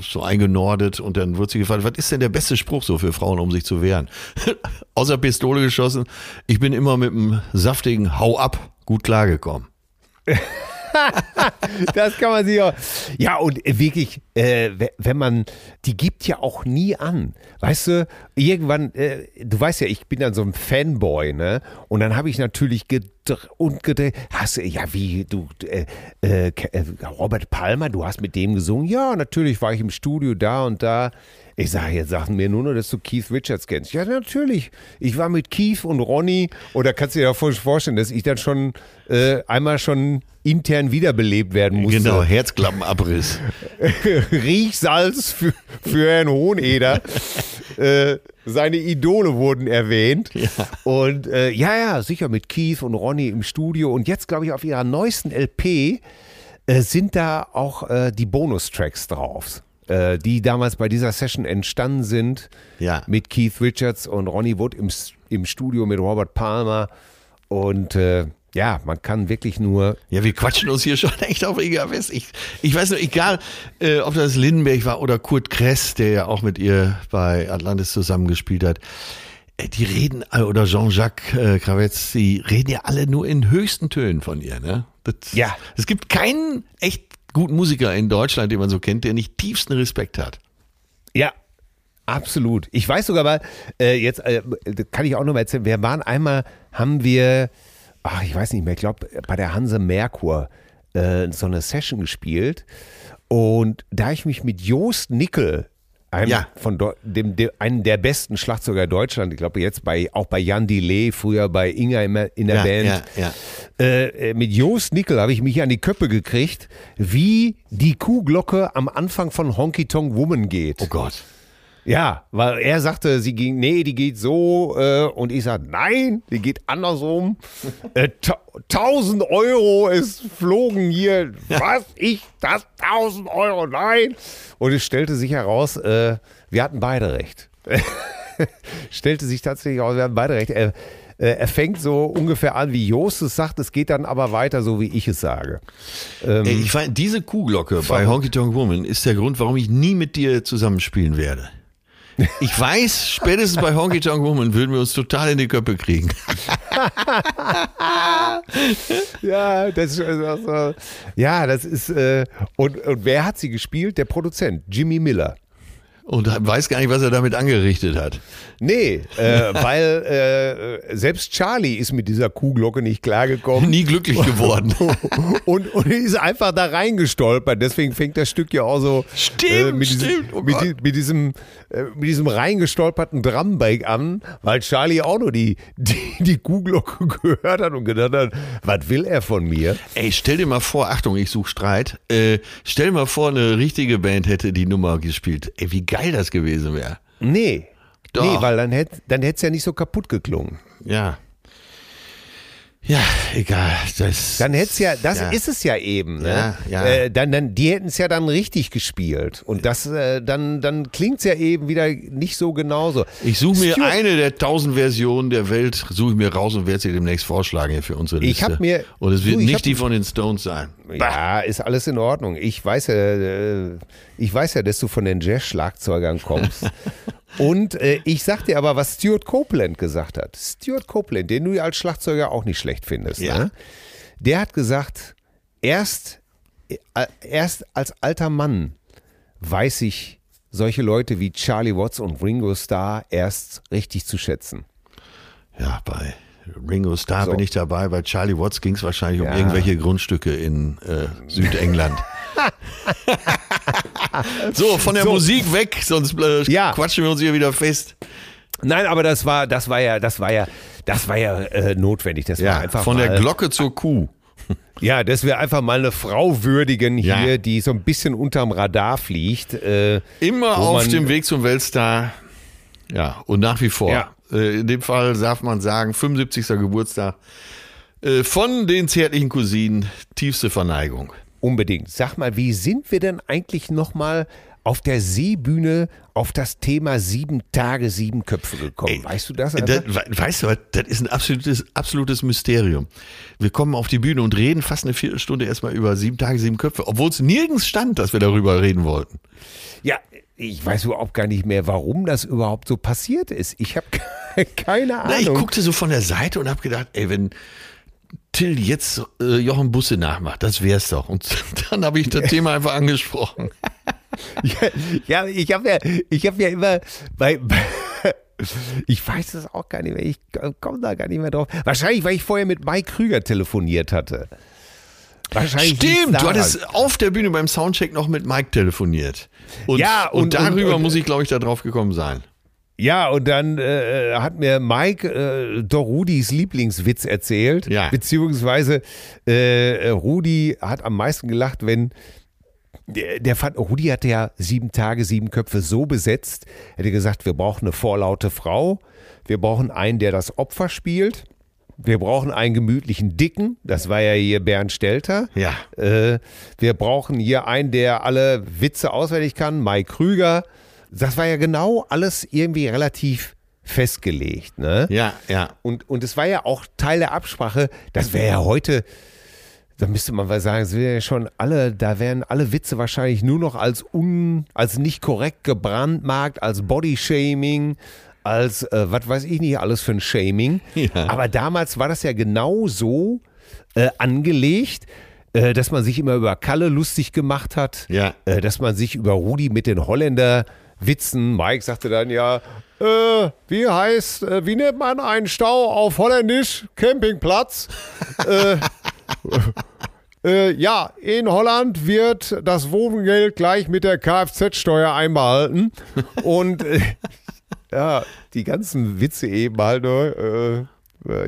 so eingenordet und dann wurde sie gefragt, was ist denn der beste Spruch so für Frauen, um sich zu wehren? Außer Pistole geschossen, ich bin immer mit einem saftigen Hau ab gut klargekommen. Das kann man sich auch. Ja, und wirklich, äh, we- wenn man, die gibt ja auch nie an. Weißt du, irgendwann, äh, du weißt ja, ich bin dann so ein Fanboy, ne? Und dann habe ich natürlich gedr und gedreht. Hast ja, wie, du, äh, äh, äh, Robert Palmer, du hast mit dem gesungen? Ja, natürlich war ich im Studio da und da. Ich sage, jetzt sagen mir nur noch, dass du Keith Richards kennst. Ja, natürlich. Ich war mit Keith und Ronny, oder kannst du dir ja vor- vorstellen, dass ich dann schon äh, einmal schon intern wiederbelebt werden musste. Genau, Herzklappenabriss. Riechsalz für, für Herrn Hoheneder. äh, seine Idole wurden erwähnt. Und äh, ja, ja, sicher mit Keith und Ronny im Studio. Und jetzt, glaube ich, auf ihrer neuesten LP äh, sind da auch äh, die Bonustracks drauf. Äh, die damals bei dieser Session entstanden sind. Ja. Mit Keith Richards und Ronnie Wood im, im Studio mit Robert Palmer. Und äh, ja, man kann wirklich nur. Ja, wir quatschen uns hier schon echt auf Inga West. Ich, ich weiß nur, egal, äh, ob das Lindenberg war oder Kurt Kress, der ja auch mit ihr bei Atlantis zusammengespielt hat. Äh, Die reden, alle- oder Jean-Jacques äh, Kravetz, die reden ja alle nur in höchsten Tönen von ihr, ne? Das, Ja. Es gibt keinen echt guten Musiker in Deutschland, den man so kennt, der nicht tiefsten Respekt hat. Ja, absolut. Ich weiß sogar mal, äh, jetzt äh, kann ich auch noch mal erzählen, wir waren einmal, haben wir, ach, ich weiß nicht mehr, ich glaube, bei der Hanse Merkur äh, so eine Session gespielt. Und da ich mich mit Joost Nickel, einem Ja. von dem, dem, einem der besten Schlagzeuger Deutschland, ich glaube jetzt bei auch bei Jan Delay, früher bei Inga in der, Ja, Band. ja, ja. Äh, äh, mit Joost Nickel habe ich mich an die Köppe gekriegt, wie die Kuhglocke am Anfang von Honky Tonk Woman geht. Oh Gott. Ja, weil er sagte, sie ging, nee, die geht so, äh, und ich sagte, nein, die geht andersrum. äh, ta 1000 Euro ist flogen hier. Was? Ich? Das 1000 Euro? Nein. Und es stellte sich heraus, äh, wir hatten beide recht. stellte sich tatsächlich heraus, wir hatten beide recht. Er, äh, er fängt so ungefähr an, wie Jost es sagt, es geht dann aber weiter, so wie ich es sage. Ey, ich find, diese Kuhglocke bei Honky Tonk Woman ist der Grund, warum ich nie mit dir zusammenspielen werde. Ich weiß, spätestens bei Honky Tonk Woman würden wir uns total in die Köpfe kriegen. Ja, das ist also, ja, das ist äh, und, und wer hat sie gespielt? Der Produzent Jimmy Miller. Und weiß gar nicht, was er damit angerichtet hat. Nee, äh, weil äh, selbst Charlie ist mit dieser Kuhglocke nicht klargekommen. Nie glücklich geworden. und, und ist einfach da reingestolpert. Deswegen fängt das Stück ja auch so Stimmt, äh, mit, diesem, stimmt, oh mit, mit diesem äh, mit diesem reingestolperten Drumbike an, weil Charlie auch nur die, die, die Kuhglocke gehört hat und gedacht hat, was will er von mir? Ey, stell dir mal vor, Achtung, ich suche Streit. Äh, stell dir mal vor, eine richtige Band hätte die Nummer gespielt. Ey, wie geil das gewesen wäre. Nee. Doch. Nee, weil dann hätte dann es ja nicht so kaputt geklungen. Ja. Ja, egal. Das, Dann hätte es ja, das Ja. ist es ja eben. Ne? Ja, ja. Äh, dann, dann, die hätten es ja dann richtig gespielt. Und das, äh, dann, dann klingt es ja eben wieder nicht so genauso. Ich suche mir Stuart- eine der tausend Versionen der Welt, suche ich mir raus und werde sie demnächst vorschlagen hier für unsere Ich Liste. hab mir- und es wird du, ich nicht hab- die von den Stones sein. Ja, ist alles in Ordnung. Ich weiß ja, äh, ich weiß ja, dass du von den Jazz-Schlagzeugern kommst. Und äh, ich sag dir aber, was Stuart Copeland gesagt hat. Stuart Copeland, den du ja als Schlagzeuger auch nicht schlecht findest. Ja. Ne? Der hat gesagt, erst, äh, erst als alter Mann weiß ich solche Leute wie Charlie Watts und Ringo Starr erst richtig zu schätzen. Ja, bei Ringo Starr So. bin ich dabei. Bei Charlie Watts ging es wahrscheinlich Ja. um irgendwelche Grundstücke in äh, Südengland. so, von der So. Musik weg, sonst äh, Ja. quatschen wir uns hier wieder fest. Nein, aber das war, das war ja, das war ja, das war ja äh, notwendig. Das war Ja, einfach von der mal- Glocke zur Kuh. Ja, dass wir einfach mal eine Frau würdigen hier, Ja. die so ein bisschen unterm Radar fliegt. Äh, Immer auf man- dem Weg zum Weltstar. Ja, und nach wie vor. Ja. Äh, in dem Fall darf man sagen, 75. Geburtstag. Äh, von den zärtlichen Cousinen, tiefste Verneigung. Unbedingt. Sag mal, wie sind wir denn eigentlich nochmal auf der Seebühne auf das Thema sieben Tage, sieben Köpfe gekommen? weißt du das? Das, we- weißt du was, das ist ein absolutes, absolutes Mysterium. Wir kommen auf die Bühne und reden fast eine Viertelstunde erstmal über sieben Tage, sieben Köpfe, obwohl es nirgends stand, dass wir darüber reden wollten. Ja, ich weiß überhaupt gar nicht mehr, warum das überhaupt so passiert ist. Ich habe keine Ahnung. Na, ich guckte so von der Seite und habe gedacht, ey, wenn Till jetzt äh, Jochen Busse nachmacht, das wär's doch. Und dann habe ich das Thema einfach angesprochen. Ja, ja ich habe ja, ich habe ja immer bei, bei ich weiß es auch gar nicht mehr, ich komme da gar nicht mehr drauf. Wahrscheinlich, weil ich vorher mit Mike Krüger telefoniert hatte. Wahrscheinlich Stimmt, du hattest auf der Bühne beim Soundcheck noch mit Mike telefoniert. Und, Ja, und, und- darüber und- und- muss ich, glaube ich, da drauf gekommen sein. Ja, und dann äh, hat mir Mike äh, doch Rudis Lieblingswitz erzählt. Ja. Beziehungsweise äh, Rudi hat am meisten gelacht, wenn der, der fand, Rudi hatte ja sieben Tage, sieben Köpfe so besetzt. Er hätte gesagt, wir brauchen eine vorlaute Frau, wir brauchen einen, der das Opfer spielt wir brauchen einen gemütlichen Dicken. Das war ja hier Bernd Stelter. Ja. Äh, wir brauchen hier einen, der alle Witze auswendig kann, Mike Krüger. Das war ja genau alles irgendwie relativ festgelegt. Ne? Ja, ja. Und, und es war ja auch Teil der Absprache, das wäre ja heute, da müsste man mal sagen, es wäre ja schon alle, da wären alle Witze wahrscheinlich nur noch als un, als nicht korrekt gebrandmarkt, als Bodyshaming, als äh, was weiß ich nicht alles für ein Shaming. Ja. Aber damals war das ja genau so äh, angelegt, äh, dass man sich immer über Kalle lustig gemacht hat, Ja. äh, dass man sich über Rudi mit den Holländer Witzen, Mike sagte dann ja, äh, wie heißt, äh, wie nennt man einen Stau auf Holländisch? Campingplatz. äh, äh, ja, in Holland wird das Wohngeld gleich mit der Kfz-Steuer einbehalten. Und äh, ja, die ganzen Witze eben halt, äh, äh,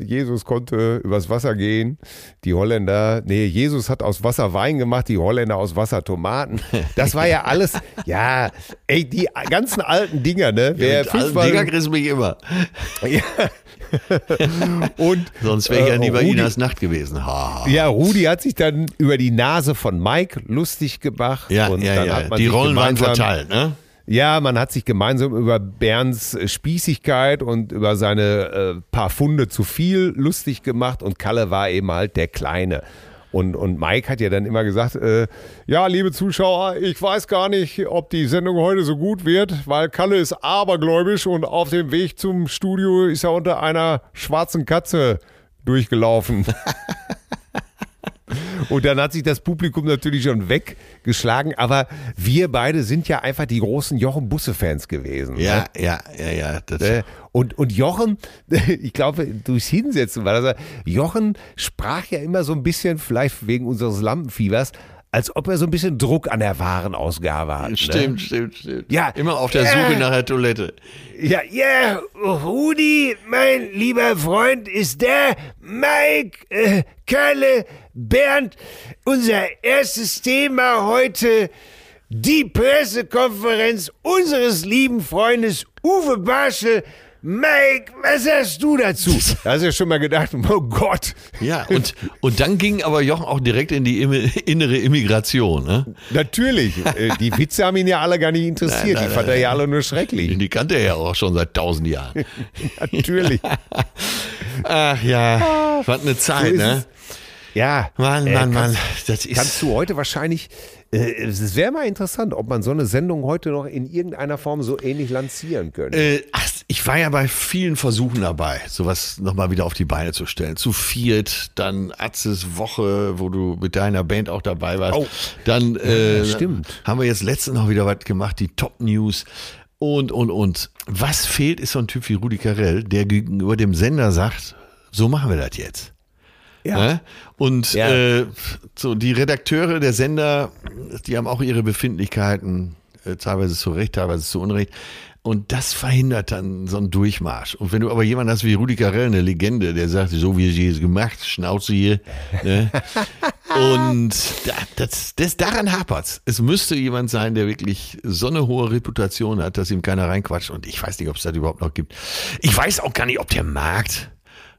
Jesus konnte übers Wasser gehen, die Holländer, nee, Jesus hat aus Wasser Wein gemacht, die Holländer aus Wasser Tomaten. Das war ja alles, ja, ey, die ganzen alten Dinger, ne? Wer allen Fußball- Dinger kriegst mich immer. ja. Und Sonst wäre ich ja nie bei Inas Nacht gewesen. Ha. Ja, Rudi hat sich dann über die Nase von Mike lustig gemacht. Ja, und ja, dann ja. Hat man Die Rollen waren verteilt, ne? Ja, man hat sich gemeinsam über Bernds äh, Spießigkeit und über seine äh, paar Funde zu viel lustig gemacht und Kalle war eben halt der Kleine. Und, und Mike hat ja dann immer gesagt, äh, ja, liebe Zuschauer, ich weiß gar nicht, ob die Sendung heute so gut wird, weil Kalle ist abergläubisch und auf dem Weg zum Studio ist er unter einer schwarzen Katze durchgelaufen. Und dann hat sich das Publikum natürlich schon weggeschlagen, aber wir beide sind ja einfach die großen Jochen Busse-Fans gewesen. Ja, Ne? ja, ja, ja. Das, Äh, Und, und Jochen, ich glaube, durchs Hinsetzen war das, Jochen sprach ja immer so ein bisschen, vielleicht wegen unseres Lampenfiebers, als ob er so ein bisschen Druck an der Warenausgabe hat. Ne? Stimmt, stimmt, stimmt. Ja. Immer auf der. Suche nach der Toilette. Ja, ja, Rudi, mein lieber Freund, ist der Mike, äh, Kalle, Bernd. Unser erstes Thema heute, die Pressekonferenz unseres lieben Freundes Uwe Barschel. Mike, was sagst du dazu? Da hast du ja schon mal gedacht, oh Gott. Ja, und, und dann ging aber Jochen auch direkt in die innere Immigration. Ne? Natürlich, äh, die Witze haben ihn ja alle gar nicht interessiert. Nein, nein, die fand er ja alle nur schrecklich. Die kannte er ja auch schon seit tausend Jahren. Natürlich. Ach ja, was eine Zeit, ist ne? Ja. Mann, äh, Mann, kannst- Mann. Das ist, Kannst du heute wahrscheinlich, äh, es wäre mal interessant, ob man so eine Sendung heute noch in irgendeiner Form so ähnlich lancieren könnte. Äh, ach, ich war ja bei vielen Versuchen dabei, sowas nochmal wieder auf die Beine zu stellen. Zu viert, dann Atzes Woche, wo du mit deiner Band auch dabei warst. Oh. Dann äh, stimmt. haben wir jetzt letztens noch wieder was gemacht, die Top News. Und, und, und. Was fehlt, ist so ein Typ wie Rudi Carell, der gegenüber dem Sender sagt, so machen wir das jetzt. Ne? Und Ja. äh, so die Redakteure der Sender, die haben auch ihre Befindlichkeiten, äh, teilweise zu Recht, teilweise zu Unrecht. Und das verhindert dann so einen Durchmarsch. Und wenn du aber jemanden hast wie Rudi Carell, eine Legende, der sagt, so wie sie es gemacht, Schnauze hier. Ne? Und da, das, das, daran hapert's. Es müsste jemand sein, der wirklich so eine hohe Reputation hat, dass ihm keiner reinquatscht. Und ich weiß nicht, ob es das überhaupt noch gibt. Ich weiß auch gar nicht, ob der Markt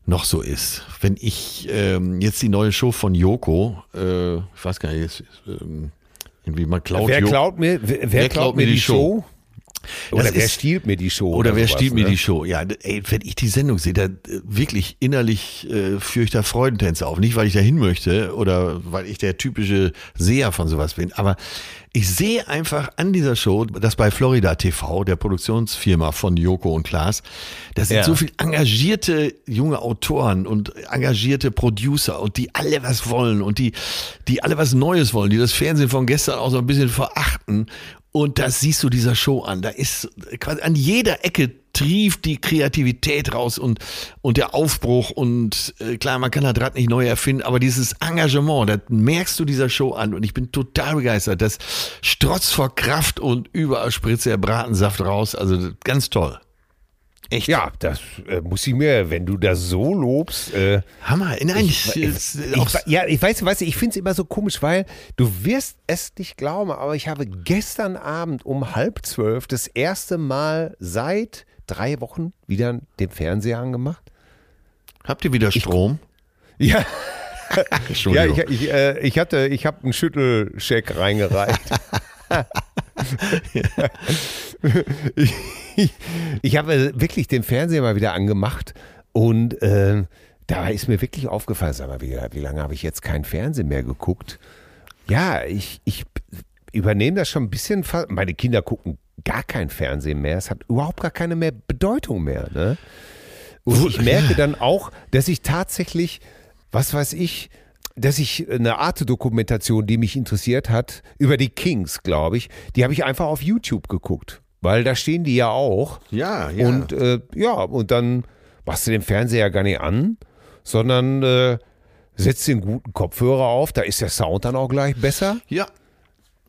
noch so ist. Wenn ich ähm, jetzt die neue Show von Joko, äh, ich weiß gar nicht, ist, ähm, irgendwie mal klaut wer Jo- klaut mir, wer, wer klaut mir die Show? Oder Das wer ist- stiehlt mir die Show? Oder wer sowas, stiehlt mir ne? die Show? Ja, ey, wenn ich die Sendung sehe, da äh, wirklich innerlich äh, führe ich da Freudentänze auf. Nicht, weil ich da hin möchte oder weil ich der typische Seher von sowas bin, aber ich sehe einfach an dieser Show, dass bei Florida TV, der Produktionsfirma von Joko und Klaas, da sind Ja. so viele engagierte junge Autoren und engagierte Producer und die alle was wollen und die, die alle was Neues wollen, die das Fernsehen von gestern auch so ein bisschen verachten. Und das siehst du dieser Show an. Da ist quasi an jeder Ecke trieft die Kreativität raus und, und der Aufbruch und äh, klar, man kann das Rad nicht neu erfinden, aber dieses Engagement, das merkst du dieser Show an und ich bin total begeistert. Das strotzt vor Kraft und überall spritzt der Bratensaft raus. Also ganz toll. Echt? Ja, das äh, muss ich mir, wenn du das so lobst, äh, Hammer. Nein, Ich, ich, ich, ich, ja, ich weiß, weißt du, ich finde es immer so komisch, weil du wirst es nicht glauben, aber ich habe gestern Abend um halb zwölf das erste Mal seit drei Wochen wieder den Fernseher angemacht. Habt ihr wieder Strom? Ja, ja Entschuldigung. ich, ich, äh, ich hatte, ich habe einen Schüttelscheck reingereicht. ich ich habe wirklich den Fernseher mal wieder angemacht und äh, da ist mir wirklich aufgefallen, sag mal, wie, wie lange habe ich jetzt kein Fernsehen mehr geguckt? Ja, ich, ich übernehme das schon ein bisschen. Meine Kinder gucken gar kein Fernsehen mehr. Es hat überhaupt gar keine mehr Bedeutung mehr. Ne? Und ich merke dann auch, dass ich tatsächlich, was weiß ich, dass ich eine Arte-Dokumentation, die mich interessiert hat, über die Kings, glaube ich, die habe ich einfach auf YouTube geguckt. Weil da stehen die ja auch. Ja, ja. Und äh, ja, und dann machst du den Fernseher gar nicht an, sondern äh, setzt den guten Kopfhörer auf, da ist der Sound dann auch gleich besser. ja.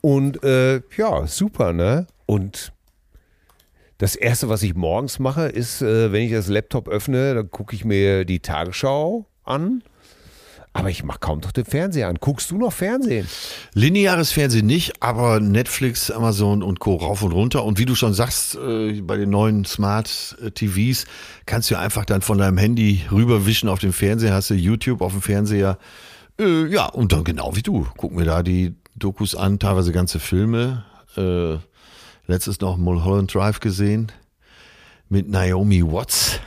Und äh, ja, super, ne? Und das Erste, was ich morgens mache, ist, äh, wenn ich das Laptop öffne, dann gucke ich mir die Tagesschau an. Aber ich mache kaum noch den Fernseher an. Guckst du noch Fernsehen? Lineares Fernsehen nicht, aber Netflix, Amazon und Co. rauf und runter. Und wie du schon sagst, äh, bei den neuen Smart äh, TVs kannst du einfach dann von deinem Handy rüberwischen auf den Fernseher, hast du YouTube auf dem Fernseher. Äh, ja, und dann genau wie du. Guck mir da die Dokus an, teilweise ganze Filme. Letztes noch Mulholland Drive gesehen mit Naomi Watts.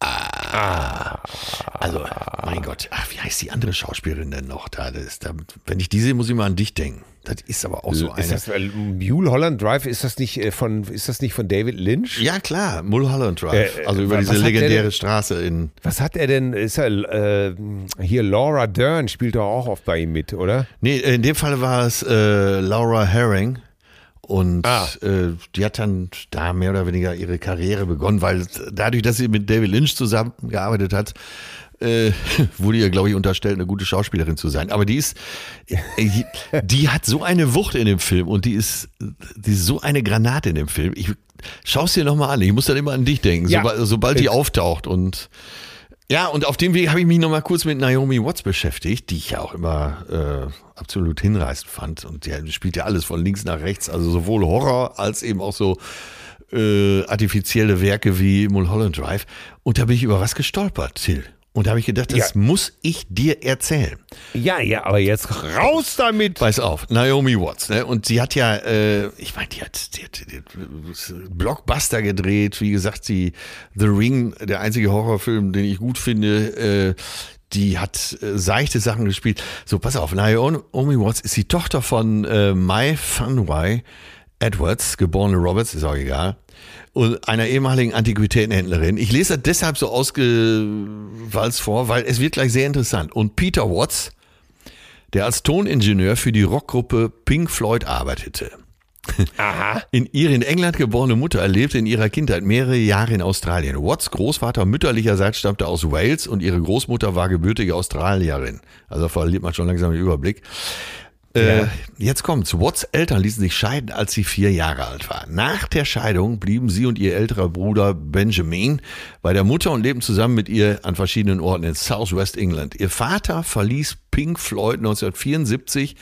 Ah, also, mein Gott, ach, wie heißt die andere Schauspielerin denn noch da? Ist da? Wenn ich die sehe, muss ich mal an dich denken. Das ist aber auch so eine. ist das, äh, Mule Holland Drive, ist das nicht äh, von, ist das nicht von David Lynch? ja, klar, Mulholland Drive. Äh, also über diese legendäre denn- Straße in. Was hat er denn? Ist er äh, hier Laura Dern spielt doch auch oft bei ihm mit, oder? Nee, in dem Fall war es äh, Laura Herring. Und Ah. äh, die hat dann da mehr oder weniger ihre Karriere begonnen, weil dadurch, dass sie mit David Lynch zusammengearbeitet hat, äh, wurde ihr, glaube ich, unterstellt, eine gute Schauspielerin zu sein. Aber die ist, äh, die hat so eine Wucht in dem Film und die ist, die ist so eine Granate in dem Film. Ich schau's dir nochmal an. Ich muss dann immer an dich denken, Ja. sobald, sobald die auftaucht und ja, und auf dem Weg habe ich mich nochmal kurz mit Naomi Watts beschäftigt, die ich ja auch immer äh, absolut hinreißend fand. Und die spielt ja alles von links nach rechts, also sowohl Horror als eben auch so äh, artifizielle Werke wie Mulholland Drive. Und da bin ich über was gestolpert, Till. Und da habe ich gedacht, das Ja. muss ich dir erzählen. Ja, ja, aber jetzt raus damit. Pass auf, Naomi Watts, ne? Und sie hat ja, äh, ich meine, die hat, die hat, die hat Blockbuster gedreht, wie gesagt, die The Ring, der einzige Horrorfilm, den ich gut finde, äh, die hat äh, seichte Sachen gespielt. So, pass auf, Naomi Watts ist die Tochter von äh, Mai Funway Edwards, geborene Roberts, ist auch egal, und einer ehemaligen Antiquitätenhändlerin. Ich lese das deshalb so ausgewalzt vor, weil es wird gleich sehr interessant. Und Peter Watts, der als Toningenieur für die Rockgruppe Pink Floyd arbeitete. Aha. In ihre in England geborene Mutter erlebte in ihrer Kindheit mehrere Jahre in Australien. Watts Großvater mütterlicherseits stammte aus Wales und ihre Großmutter war gebürtige Australierin. Also verliert man schon langsam den Überblick. Äh, jetzt kommt's. Watts Eltern ließen sich scheiden, als sie vier Jahre alt war. Nach der Scheidung blieben sie und ihr älterer Bruder Benjamin bei der Mutter und lebten zusammen mit ihr an verschiedenen Orten in Southwest England. Ihr Vater verließ Pink Floyd 1974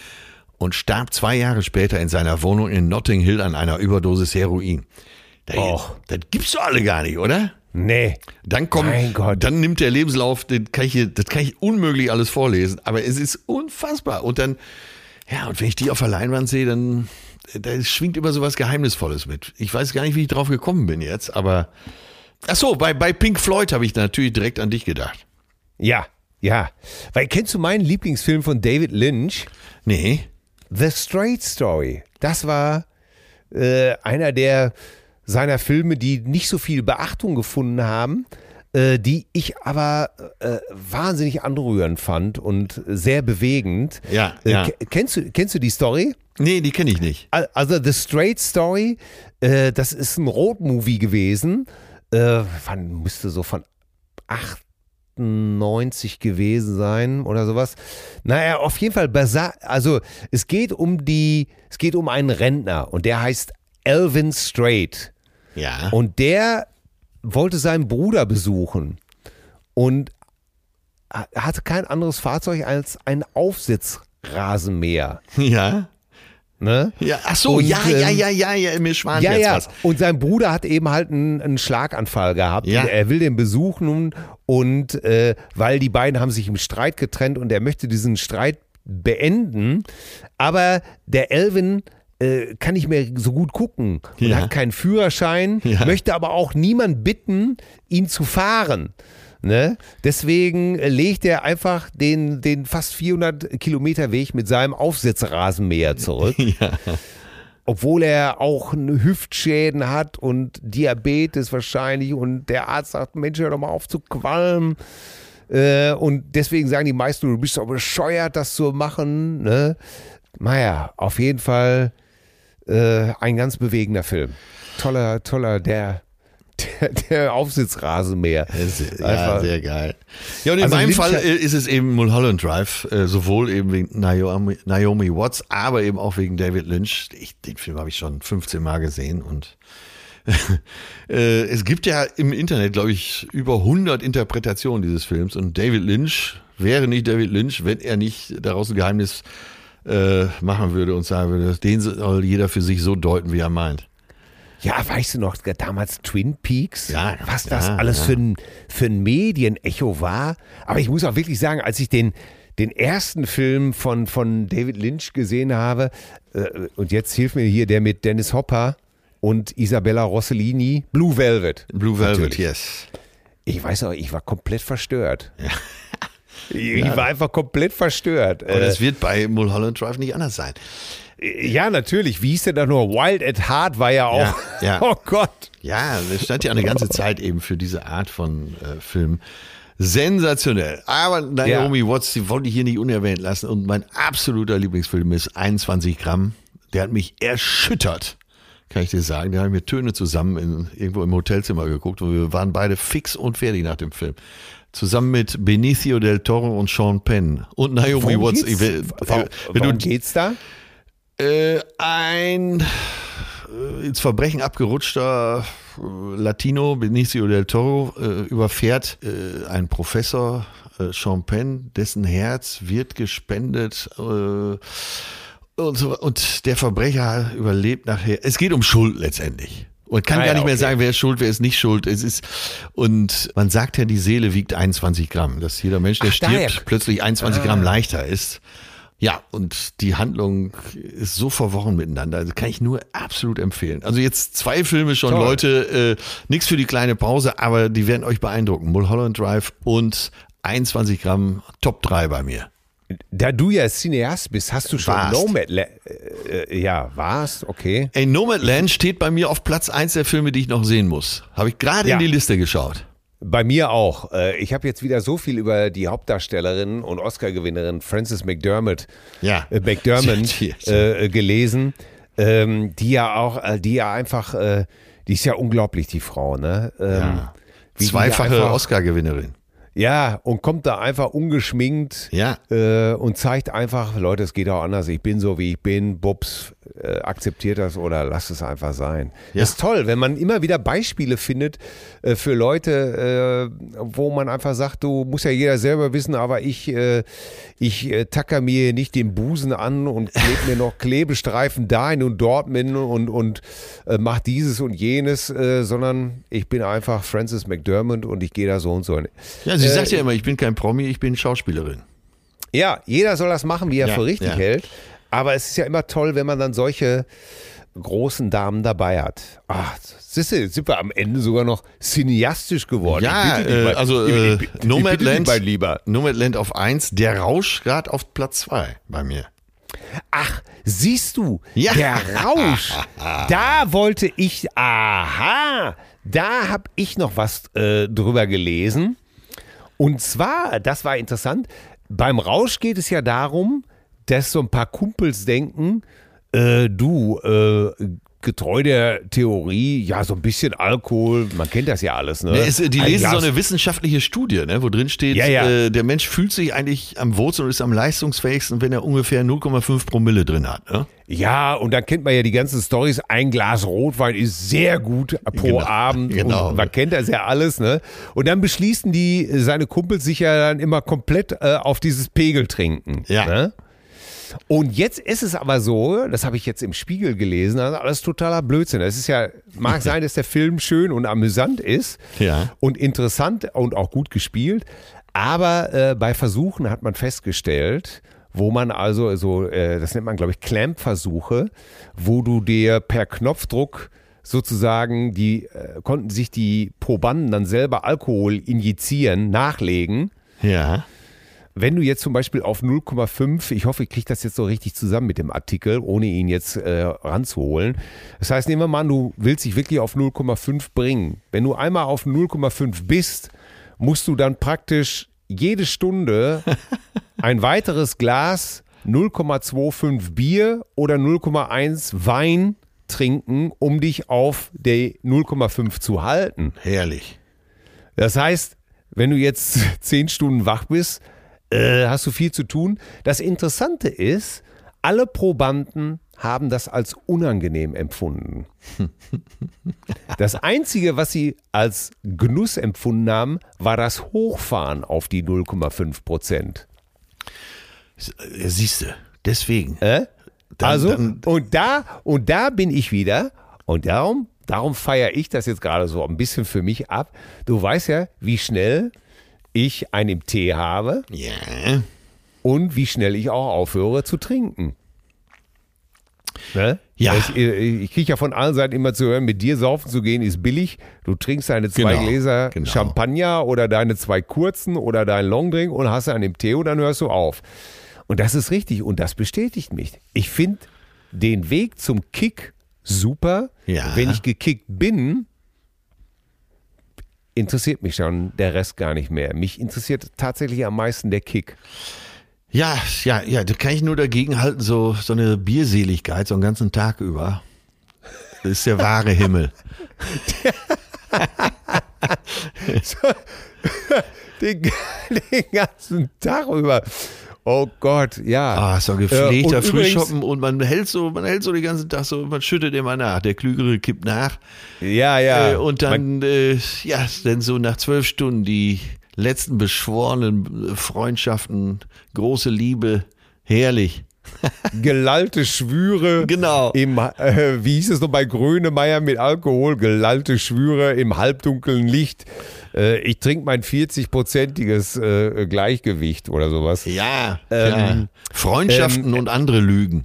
und starb zwei Jahre später in seiner Wohnung in Notting Hill an einer Überdosis Heroin. Das, Och. das gibt's doch alle gar nicht, oder? Nee. Dann kommt, dann nimmt der Lebenslauf, den kann ich, das kann ich unmöglich alles vorlesen, aber es ist unfassbar. Und dann, ja, und wenn ich die auf der Leinwand sehe, dann, da schwingt immer so was Geheimnisvolles mit. Ich weiß gar nicht, wie ich drauf gekommen bin jetzt, aber, ach so, bei, bei Pink Floyd habe ich natürlich direkt an dich gedacht. Ja, ja. Weil kennst du meinen Lieblingsfilm von David Lynch? Nee, The Straight Story. Das war äh, einer der seiner Filme, die nicht so viel Beachtung gefunden haben, äh, die ich aber äh, wahnsinnig anrührend fand und sehr bewegend. Ja, Äh, ja. ke- Kennst du, kennst du die Story? nee, die kenne ich nicht. Al- Also The Straight Story, äh, das ist ein Roadmovie gewesen. Äh, wann müsste so von 98 gewesen sein oder sowas. Naja, auf jeden Fall, also es geht um die, es geht um einen Rentner und der heißt Elvin Straight. Ja. Und der wollte seinen Bruder besuchen und ha- hatte kein anderes Fahrzeug als ein Aufsitzrasenmäher. ja. Ne? Ja, ach so, Und, ja, ja, ähm, ja, ja, ja, mir schwant Ja, jetzt ja. was. Und sein Bruder hat eben halt einen, einen Schlaganfall gehabt. Ja. Er will den besuchen und äh, weil die beiden haben sich im Streit getrennt und er möchte diesen Streit beenden. Aber der Elvin äh, kann nicht mehr so gut gucken und Ja. hat keinen Führerschein, Ja. möchte aber auch niemand bitten, ihn zu fahren. Ne? Deswegen äh, legt er einfach den, den fast 400 Kilometer Weg mit seinem Aufsitzrasenmäher zurück obwohl er auch Hüftschäden hat und Diabetes wahrscheinlich und der Arzt sagt, Mensch, hör doch mal auf zu qualmen. Äh, und deswegen sagen die meisten, du bist doch bescheuert, das zu machen. Ne? Naja, auf jeden Fall äh, ein ganz bewegender Film. Toller, toller, der, der, der Aufsitzrasenmäher. Ja, Einfach- sehr geil. Ja, und in Also meinem Fall ist es eben Mulholland Drive, äh, sowohl eben wegen Naomi, Naomi Watts, aber eben auch wegen David Lynch. Ich, den Film habe ich schon 15 Mal gesehen und äh, es gibt ja im Internet, glaube ich, über 100 Interpretationen dieses Films und David Lynch wäre nicht David Lynch, wenn er nicht daraus ein Geheimnis äh, machen würde und sagen würde, den soll jeder für sich so deuten, wie er meint. Ja, weißt du noch, damals Twin Peaks, Ja, was das ja, alles ja. für ein, für ein Medienecho war. Aber ich muss auch wirklich sagen, als ich den, den ersten Film von, von David Lynch gesehen habe, äh, und jetzt hilft mir hier der mit Dennis Hopper und Isabella Rossellini, Blue Velvet. Blue Velvet, Natürlich. yes. Ich weiß auch, ich war komplett verstört. Ich war einfach komplett verstört. Und Äh, es wird bei Mulholland Drive nicht anders sein. ja, natürlich. Wie hieß denn da nur? Wild at Heart war ja auch. Ja, ja. Oh Gott. Ja, es stand ja eine ganze Zeit eben für diese Art von äh, Film. Sensationell. Aber Naomi Watts, die wollte ich hier nicht unerwähnt lassen. Und mein absoluter Lieblingsfilm ist 21 Gramm. Der hat mich erschüttert, kann ich dir sagen. Da haben wir Töne zusammen in, irgendwo im Hotelzimmer geguckt und wir waren beide fix und fertig nach dem Film. Zusammen mit Benicio del Toro und Sean Penn und Naomi Worum Watts. geht's, will- warum, wenn warum du geht's da? äh, ein äh, ins Verbrechen abgerutschter äh, Latino, Benicio del Toro, äh, überfährt äh, ein Professor, äh, Sean Penn, dessen Herz wird gespendet. Äh, und, so, und der Verbrecher überlebt nachher. Es geht um Schuld letztendlich. Und kann Ah, gar nicht mehr okay. sagen, wer ist schuld, wer ist nicht schuld. Es ist, und man sagt ja, die Seele wiegt 21 Gramm, dass jeder Mensch, der Ach, daher. stirbt, plötzlich 21 Gramm leichter ist. Ja, und die Handlung ist so verworren miteinander. Also kann ich nur absolut empfehlen. Also jetzt zwei Filme schon, Toll. Leute. Äh, Nichts für die kleine Pause, aber die werden euch beeindrucken. Mulholland Drive und 21 Gramm Top 3 bei mir. Da du ja Cineast bist, hast du schon Warst. Nomadland. Äh, äh, ja, warst, okay. Ey, Nomadland steht bei mir auf Platz 1 der Filme, die ich noch sehen muss. Habe ich gerade Ja. in die Liste geschaut. Bei mir auch. Äh, Ich habe jetzt wieder so viel über die Hauptdarstellerin und Oscar-Gewinnerin Frances McDermott, Ja. äh, McDermott Ja, ja. äh, gelesen, ähm, die ja auch, äh, die ja einfach, äh, die ist ja unglaublich, die Frau, ne? Ähm, die Zweifache Oscar-Gewinnerin. Ja, und kommt da einfach ungeschminkt Ja. äh, und zeigt einfach, Leute, es geht auch anders. Ich bin so, wie ich bin. Bubs, äh, akzeptiert das oder lasst es einfach sein. Ja. Das ist toll, wenn man immer wieder Beispiele findet äh, für Leute, äh, wo man einfach sagt, du muss ja jeder selber wissen, aber ich, äh, ich äh, tacker mir nicht den Busen an und klebe mir noch Klebestreifen dahin und dort mit und, und äh, mach dieses und jenes, sondern ich bin einfach Frances McDermott und ich gehe da so und so. Ja, sie sagt ja immer, ich bin kein Promi, ich bin Schauspielerin. Ja, jeder soll das machen, wie er Ja, für richtig ja. hält. Aber es ist ja immer toll, wenn man dann solche großen Damen dabei hat. Ach, jetzt sind wir am Ende sogar noch cineastisch geworden. Ja, äh, also äh, Nomadland. Nomadland auf 1, der Rausch gerade auf Platz 2 bei mir. Ach, siehst du, Ja. der Rausch, da wollte ich, aha, da habe ich noch was äh, drüber gelesen. Und zwar, das war interessant, beim Rausch geht es ja darum, dass so ein paar Kumpels denken, äh, du, äh, getreu der Theorie, ja, so ein bisschen Alkohol, man kennt das ja alles, ne? Ne, es, die Ein lesen so Glas- eine wissenschaftliche Studie, ne, wo drin steht, Ja, ja. Äh, der Mensch fühlt sich eigentlich am wohlsten und ist am leistungsfähigsten, wenn er ungefähr 0,5 Promille drin hat. Ne? Ja, und dann kennt man ja die ganzen Stories. Ein Glas Rotwein ist sehr gut pro Genau, Abend. genau. Und man kennt das ja alles, ne? Und dann beschließen die, seine Kumpels sich ja dann immer komplett äh, auf dieses Pegel trinken. Ja. Ne? Und jetzt ist es aber so, das habe ich jetzt im Spiegel gelesen, also alles totaler Blödsinn. Es ist ja, mag sein, dass der Film schön und amüsant ist Ja. und interessant und auch gut gespielt, aber äh, bei Versuchen hat man festgestellt, wo man also so, äh, das nennt man glaube ich Clamp-Versuche, wo du dir per Knopfdruck sozusagen, die äh, konnten sich die Probanden dann selber Alkohol injizieren, nachlegen. Ja. Wenn du jetzt zum Beispiel auf 0,5, ich hoffe, ich kriege das jetzt so richtig zusammen mit dem Artikel, ohne ihn jetzt äh, ranzuholen. Das heißt, nehmen wir mal an, du willst dich wirklich auf 0,5 bringen. Wenn du einmal auf 0,5 bist, musst du dann praktisch jede Stunde ein weiteres Glas 0,25 Bier oder 0,1 Wein trinken, um dich auf der 0,5 zu halten. Herrlich. Das heißt, wenn du jetzt zehn Stunden wach bist, äh, hast du viel zu tun. Das Interessante ist, alle Probanden haben das als unangenehm empfunden. Das Einzige, was sie als Genuss empfunden haben, war das Hochfahren auf die 0,5 Prozent. Du, deswegen. Äh? Dann- also, dann- und da, und da bin ich wieder. Und darum, darum feiere ich das jetzt gerade so ein bisschen für mich ab. Du weißt ja, wie schnell ich einen im Tee habe Ja. und wie schnell ich auch aufhöre zu trinken. Ne? Ja. Ich, ich kriege ja von allen Seiten immer zu hören, mit dir saufen zu gehen ist billig. Du trinkst deine zwei Genau, Gläser genau. Champagner oder deine zwei kurzen oder deinen Longdrink und hast einen im Tee und dann hörst du auf. Und das ist richtig und das bestätigt mich. Ich finde den Weg zum Kick super. Ja. Wenn ich gekickt bin, interessiert mich schon der Rest gar nicht mehr. Mich interessiert tatsächlich am meisten der Kick. Ja, ja, ja, da kann ich nur dagegen halten, so, so eine Bierseligkeit, so einen ganzen Tag über. Das ist der wahre Himmel. den, den ganzen Tag über. Oh Gott, ja. Ah, so ein Äh, gepflegter und übrigens- Frischhoppen und man hält so, man hält so den ganzen Tag so, man schüttet immer nach. Der Klügere kippt nach. Ja, ja. Äh, und dann, äh, ja, dann so nach zwölf Stunden die letzten beschworenen Freundschaften, große Liebe, herrlich. gelallte Schwüre. Genau. Im, äh, wie hieß es noch bei Grönemeyer mit Alkohol? Gelallte Schwüre im halbdunklen Licht. Äh, ich trinke mein 40-prozentiges äh, Gleichgewicht oder sowas. Ja, Ähm, ja. Freundschaften und andere Lügen.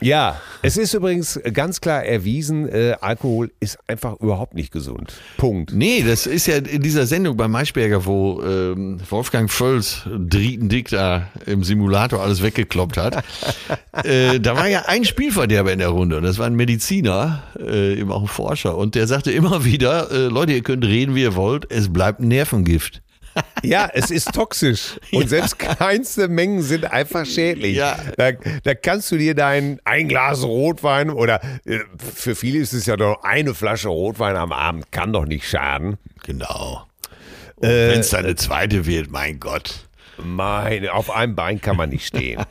Ja, es ist übrigens ganz klar erwiesen, äh, Alkohol ist einfach überhaupt nicht gesund. Punkt. Nee, das ist ja in dieser Sendung bei Maischberger, wo ähm, Wolfgang Völz Drietendick da im Simulator alles weggekloppt hat. äh, da war ja ein Spielverderber in der Runde und das war ein Mediziner, äh, eben auch ein Forscher und der sagte immer wieder, äh, Leute, ihr könnt reden, wie ihr wollt, es bleibt ein Nervengift. Ja, es ist toxisch. Und selbst kleinste Mengen sind einfach schädlich. Ja. Da, da kannst du dir dein ein Glas Rotwein oder äh, für viele ist es ja doch eine Flasche Rotwein am Abend, kann doch nicht schaden. Genau. Und wenn es dann eine zweite wird, mein Gott. Meine, auf einem Bein kann man nicht stehen.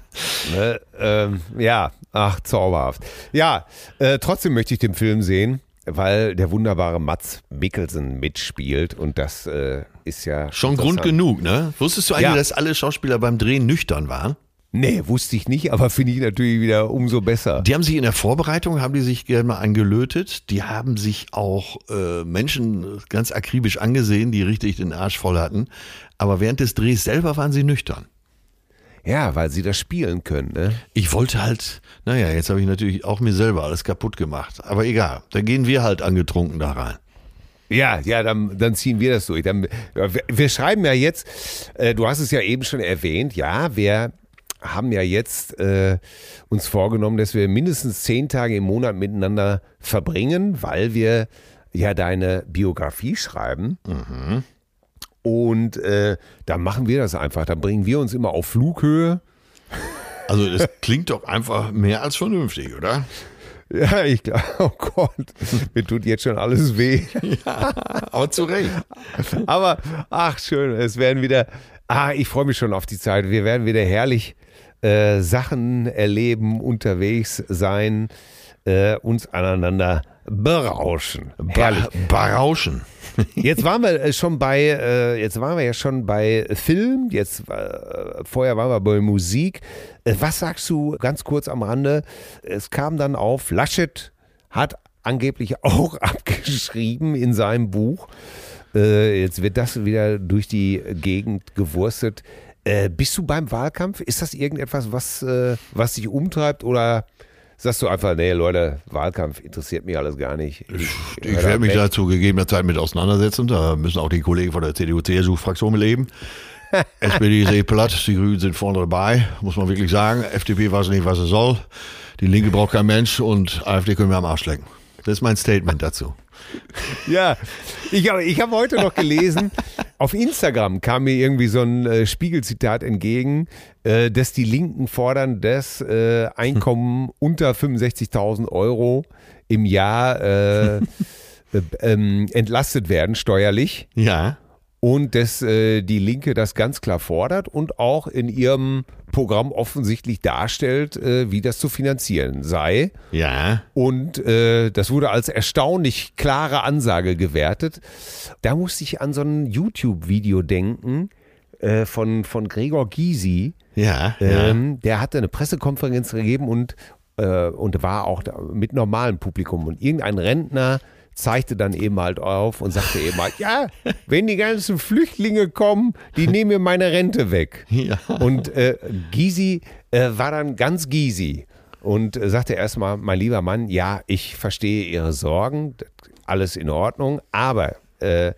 ne? ähm, ja, ach, zauberhaft. Ja, äh, trotzdem möchte ich den Film sehen, weil der wunderbare Mats Mikkelsen mitspielt und das äh, ist ja Schon Grund genug, ne? Wusstest du eigentlich, Ja. dass alle Schauspieler beim Drehen nüchtern waren? Nee, wusste ich nicht, aber finde ich natürlich wieder umso besser. Die haben sich in der Vorbereitung, haben die sich gerne mal angelötet. Die haben sich auch äh, Menschen ganz akribisch angesehen, die richtig den Arsch voll hatten. Aber während des Drehs selber waren sie nüchtern. Ja, weil sie das spielen können, ne? Ich wollte halt, naja, jetzt habe ich natürlich auch mir selber alles kaputt gemacht. Aber egal, da gehen wir halt angetrunken da rein. Ja, ja, dann, dann ziehen wir das durch. Dann, ja, wir, wir schreiben ja jetzt, äh, du hast es ja eben schon erwähnt, ja, wir haben ja jetzt äh, uns vorgenommen, dass wir mindestens zehn Tage im Monat miteinander verbringen, weil wir ja deine Biografie schreiben. Und äh, dann machen wir das einfach. Dann bringen wir uns immer auf Flughöhe. Also das klingt doch einfach mehr als vernünftig, oder? Ja, ich glaube, oh Gott, mir tut jetzt schon alles weh. Aber zu Recht. Aber ach schön, es werden wieder. Ah, ich freue mich schon auf die Zeit. Wir werden wieder herrlich äh, Sachen erleben, unterwegs sein, äh, uns aneinander berauschen. Herrlich. Ba Barauschen. Jetzt waren wir äh, schon bei, äh, jetzt waren wir ja schon bei Film, jetzt äh, vorher waren wir bei Musik. Äh, was sagst du ganz kurz am Rande? Es kam dann auf, Laschet hat angeblich auch abgeschrieben in seinem Buch. Äh, jetzt wird das wieder durch die Gegend gewurstet. Äh, bist du beim Wahlkampf? Ist das irgendetwas, was, was dich umtreibt oder sagst du einfach, nee, Leute, Wahlkampf interessiert mich alles gar nicht. Ich, ich werde mich da zu gegebener Zeit mit auseinandersetzen. Da müssen auch die Kollegen von der CDU-CSU-Fraktion leben. SPD ist eh platt, die Grünen sind vorne dabei, muss man wirklich sagen. FDP weiß nicht, was es soll. Die Linke braucht kein Mensch und AfD können wir am Arsch lecken. Das ist mein Statement dazu. Ja, ich habe ich hab heute noch gelesen, auf Instagram kam mir irgendwie so ein äh, Spiegelzitat entgegen, äh, dass die Linken fordern, dass äh, Einkommen unter 65.000 Euro im Jahr äh, ähm, entlastet werden steuerlich Ja. Und dass äh, die Linke das ganz klar fordert und auch in ihrem Programm offensichtlich darstellt, äh, wie das zu finanzieren sei. Ja. Und äh, das wurde als erstaunlich klare Ansage gewertet. Da musste ich an so ein YouTube-Video denken äh, von, von Gregor Gysi. Ja. ja. Ähm, der hatte eine Pressekonferenz gegeben und, äh, und war auch mit normalem Publikum. Und irgendein Rentner zeigte dann eben halt auf und sagte eben halt, ja, wenn die ganzen Flüchtlinge kommen, die nehmen mir meine Rente weg. Ja. Und äh, Gysi äh, war dann ganz Gysi und äh, sagte erstmal, mein lieber Mann, ja, ich verstehe Ihre Sorgen, alles in Ordnung, aber äh,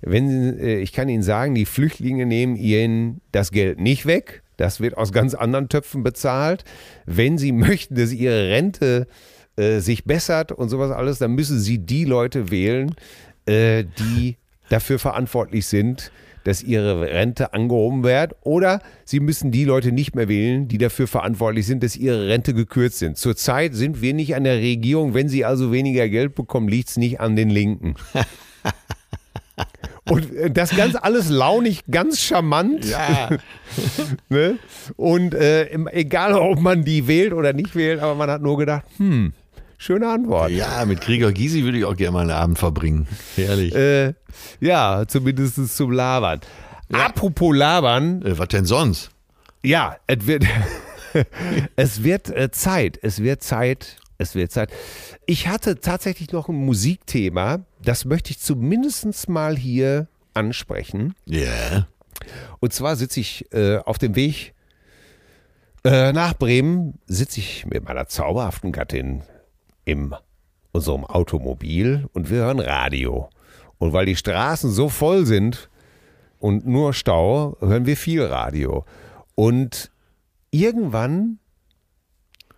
wenn, äh, ich kann Ihnen sagen, die Flüchtlinge nehmen Ihnen das Geld nicht weg. Das wird aus ganz anderen Töpfen bezahlt. Wenn Sie möchten, dass Ihre Rente äh, sich bessert und sowas alles, dann müssen Sie die Leute wählen, äh, die dafür verantwortlich sind, dass ihre Rente angehoben wird. Oder Sie müssen die Leute nicht mehr wählen, die dafür verantwortlich sind, dass ihre Rente gekürzt sind. Zurzeit sind wir nicht an der Regierung. Wenn Sie also weniger Geld bekommen, liegt es nicht an den Linken. Und äh, das ganz alles launig, ganz charmant. Ja. Ne? Und äh, egal, ob man die wählt oder nicht wählt, aber man hat nur gedacht, hm, schöne Antwort. Ja, mit Krieger Gysi würde ich auch gerne mal einen Abend verbringen. Herrlich. Äh, ja, zumindest zum Labern. Apropos Labern, Äh, was denn sonst? ja, es wird, es wird äh, Zeit, es wird Zeit, es wird Zeit. Ich hatte tatsächlich noch ein Musikthema, das möchte ich zumindest mal hier ansprechen. Ja. Und zwar sitze ich äh, auf dem Weg äh, nach Bremen, sitze ich mit meiner zauberhaften Gattin in unserem Automobil und wir hören Radio. Und weil die Straßen so voll sind und nur Stau, hören wir viel Radio. Und irgendwann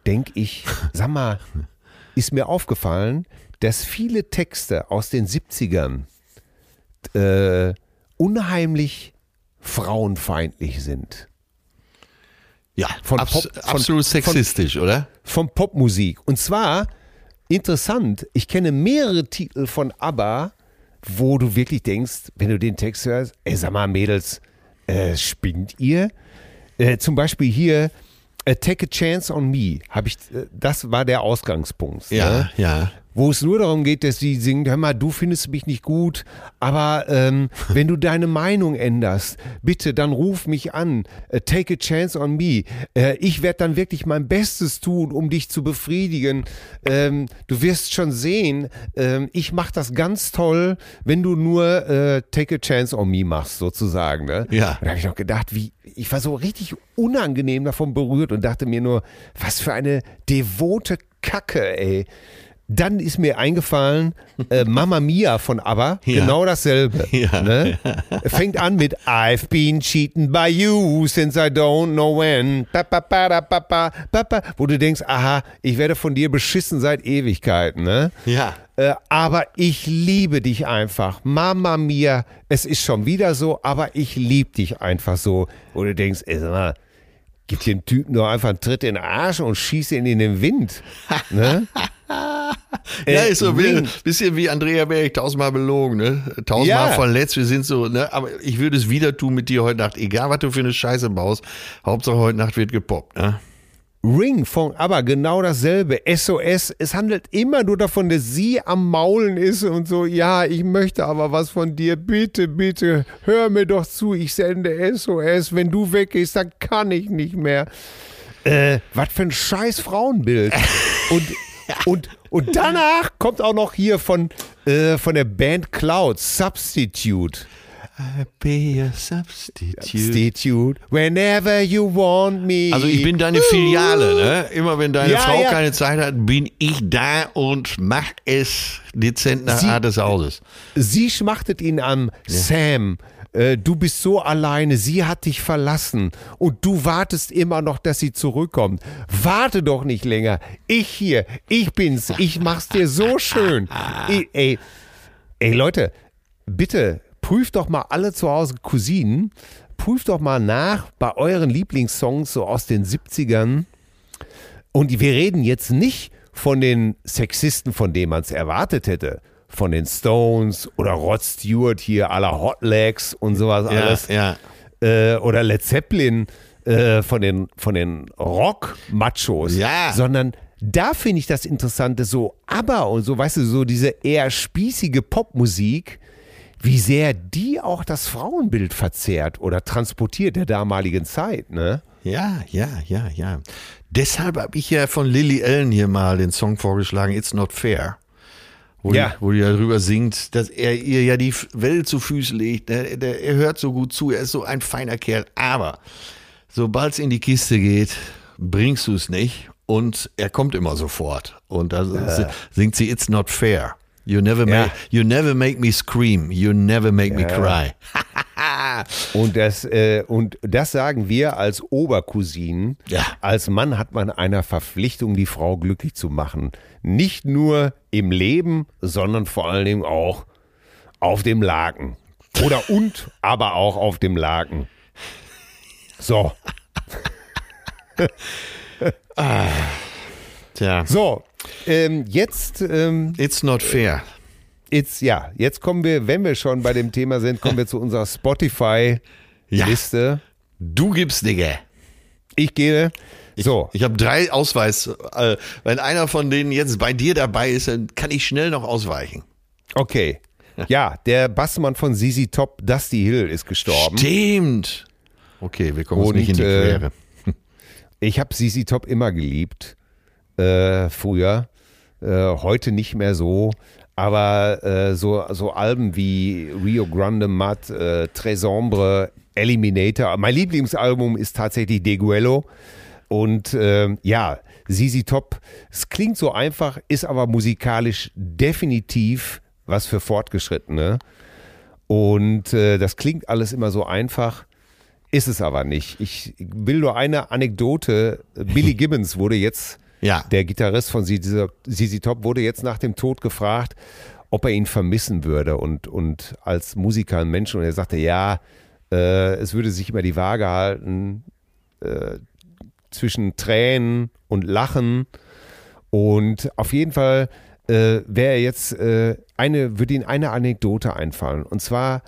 denke ich, sag mal, ist mir aufgefallen, dass viele Texte aus den 70ern äh, unheimlich frauenfeindlich sind. Ja, Von abs Pop- von- absolut von- sexistisch, oder? Von Popmusik. Und zwar interessant, ich kenne mehrere Titel von ABBA, wo du wirklich denkst, wenn du den Text hörst, ey, sag mal, Mädels, äh, spinnt ihr? Äh, zum Beispiel hier, äh, Take a Chance on Me, habe ich, äh, das war der Ausgangspunkt. Ja, Ne? ja. Wo es nur darum geht, dass sie singt, hör mal, du findest mich nicht gut, aber ähm, wenn du deine Meinung änderst, bitte, dann ruf mich an, äh, take a chance on me. Äh, ich werde dann wirklich mein Bestes tun, um dich zu befriedigen. Ähm, du wirst schon sehen, ähm, ich mache das ganz toll, wenn du nur äh, take a chance on me machst, sozusagen. Ne? Ja. Da habe ich noch gedacht, wie, ich war so richtig unangenehm davon berührt und dachte mir nur, was für eine devote Kacke, ey. Dann ist mir eingefallen, äh, Mamma Mia von ABBA, Ja. genau dasselbe. Ja. Ne? Fängt an mit I've been cheating by you since I don't know when. Pa, pa, pa, da, pa, pa, pa, pa. Wo du denkst, aha, ich werde von dir beschissen seit Ewigkeiten. Ne? Ja. Äh, aber ich liebe dich einfach. Mama Mia, es ist schon wieder so, aber ich liebe dich einfach so. Wo du denkst, ey, sag mal, gib dem Typen nur einfach einen Tritt in den Arsch und schieß ihn in den Wind. Ne? Ja, Äh, ist so Ring. bisschen wie Andrea Berg, tausendmal belogen, ne? Tausendmal Ja. verletzt, wir sind so, ne? Aber ich würde es wieder tun mit dir heute Nacht, egal was du für eine Scheiße baust. Hauptsache heute Nacht wird gepoppt, ne? Ring von aber genau dasselbe. SOS. Es handelt immer nur davon, dass sie am Maulen ist und so, ja, ich möchte aber was von dir. Bitte, bitte, hör mir doch zu. Ich sende SOS. Wenn du weggehst, dann kann ich nicht mehr. Äh, was für ein scheiß Frauenbild. Und, und, und danach kommt auch noch hier von, äh, von der Band Cloud, Substitute. Be a substitute. Substitute, whenever you want me. Also ich bin deine Filiale, ne? Immer wenn deine Ja, Frau ja. keine Zeit hat, bin ich da und mach es dezent nach Sie- Art des Hauses. Sie schmachtet ihn an, Sam. äh, Du bist so alleine, sie hat dich verlassen und du wartest immer noch, dass sie zurückkommt. Warte doch nicht länger. Ich hier, ich bin's, ich mach's dir so schön. Ey, ey, ey Leute, bitte prüft doch mal alle zu Hause Cousinen, prüft doch mal nach bei euren Lieblingssongs so aus den 70ern. Und wir reden jetzt nicht von den Sexisten, von denen man es erwartet hätte. Von den Stones oder Rod Stewart hier aller Hot Legs und sowas Ja, alles. ja. Äh, oder Led Zeppelin äh, von den, von den Rock-Machos. Ja. Sondern da finde ich das Interessante, so aber und so, weißt du, so diese eher spießige Popmusik, wie sehr die auch das Frauenbild verzerrt oder transportiert der damaligen Zeit, ne? Ja, ja, ja, ja. Deshalb habe ich ja von Lily Allen hier mal den Song vorgeschlagen, It's Not Fair. Wo, Ja. die, wo die darüber singt, dass er ihr ja die Welt zu Füßen legt. Er, der, er hört so gut zu, er ist so ein feiner Kerl. Aber sobald es in die Kiste geht, bringst du es nicht. Und er kommt immer sofort. Und da singt sie It's Not Fair. You never, Ja. make, you never make me scream. You never make me cry. Und das, äh, und das sagen wir als Obercousinen. Ja. Als Mann hat man eine Verpflichtung, die Frau glücklich zu machen. Nicht nur im Leben, sondern vor allen Dingen auch auf dem Laken. Oder und, aber auch auf dem Laken. So, Tja, so. Ähm, jetzt, ähm, It's Not Fair. jetzt, ja, jetzt kommen wir, wenn wir schon bei dem Thema sind, kommen wir zu unserer Spotify-Liste. Du gibst, Digga. Ich gehe. So, Ich habe drei Ausweis. Äh, wenn einer von denen jetzt bei dir dabei ist, dann kann ich schnell noch ausweichen. Okay. Ja, der Bassmann von ZZ Top, Dusty Hill, ist gestorben. Stimmt. Okay, wir kommen uns Und, nicht in die äh, Quere. Ich habe ZZ Top immer geliebt. Äh, früher. Äh, heute nicht mehr so. Aber äh, so, so Alben wie Rio Grande Mud, äh, Tres Ombre, Eliminator. Mein Lieblingsalbum ist tatsächlich Deguello. Und ähm, ja, ZZ Top, es klingt so einfach, ist aber musikalisch definitiv was für Fortgeschrittene. Und äh, das klingt alles immer so einfach, ist es aber nicht. Ich will nur eine Anekdote. Billy Gibbons wurde jetzt, Ja. der Gitarrist von ZZ Top, wurde jetzt nach dem Tod gefragt, ob er ihn vermissen würde und, und als Musiker ein Mensch. Und er sagte, ja, äh, es würde sich immer die Waage halten äh, zwischen Tränen und Lachen. Und auf jeden Fall äh, wäre jetzt äh, eine, würde Ihnen eine Anekdote einfallen. Und zwar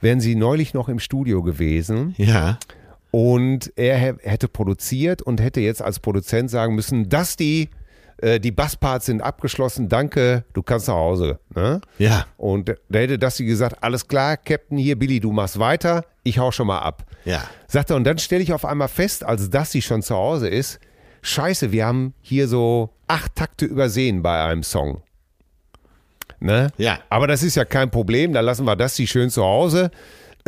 wären Sie neulich noch im Studio gewesen Ja. Und er hä- hätte produziert und hätte jetzt als Produzent sagen müssen, dass die, äh, die Bassparts sind abgeschlossen, danke, du kannst nach Hause. Ne? Ja. Und da hätte Dusty gesagt, alles klar, Captain, hier, Billy, du machst weiter, ich hau schon mal ab. Ja. Sagt er, und dann stelle ich auf einmal fest, als Dusty schon zu Hause ist, scheiße, wir haben hier so acht Takte übersehen bei einem Song. Ne? Ja. Aber das ist ja kein Problem, dann lassen wir Dusty schön zu Hause.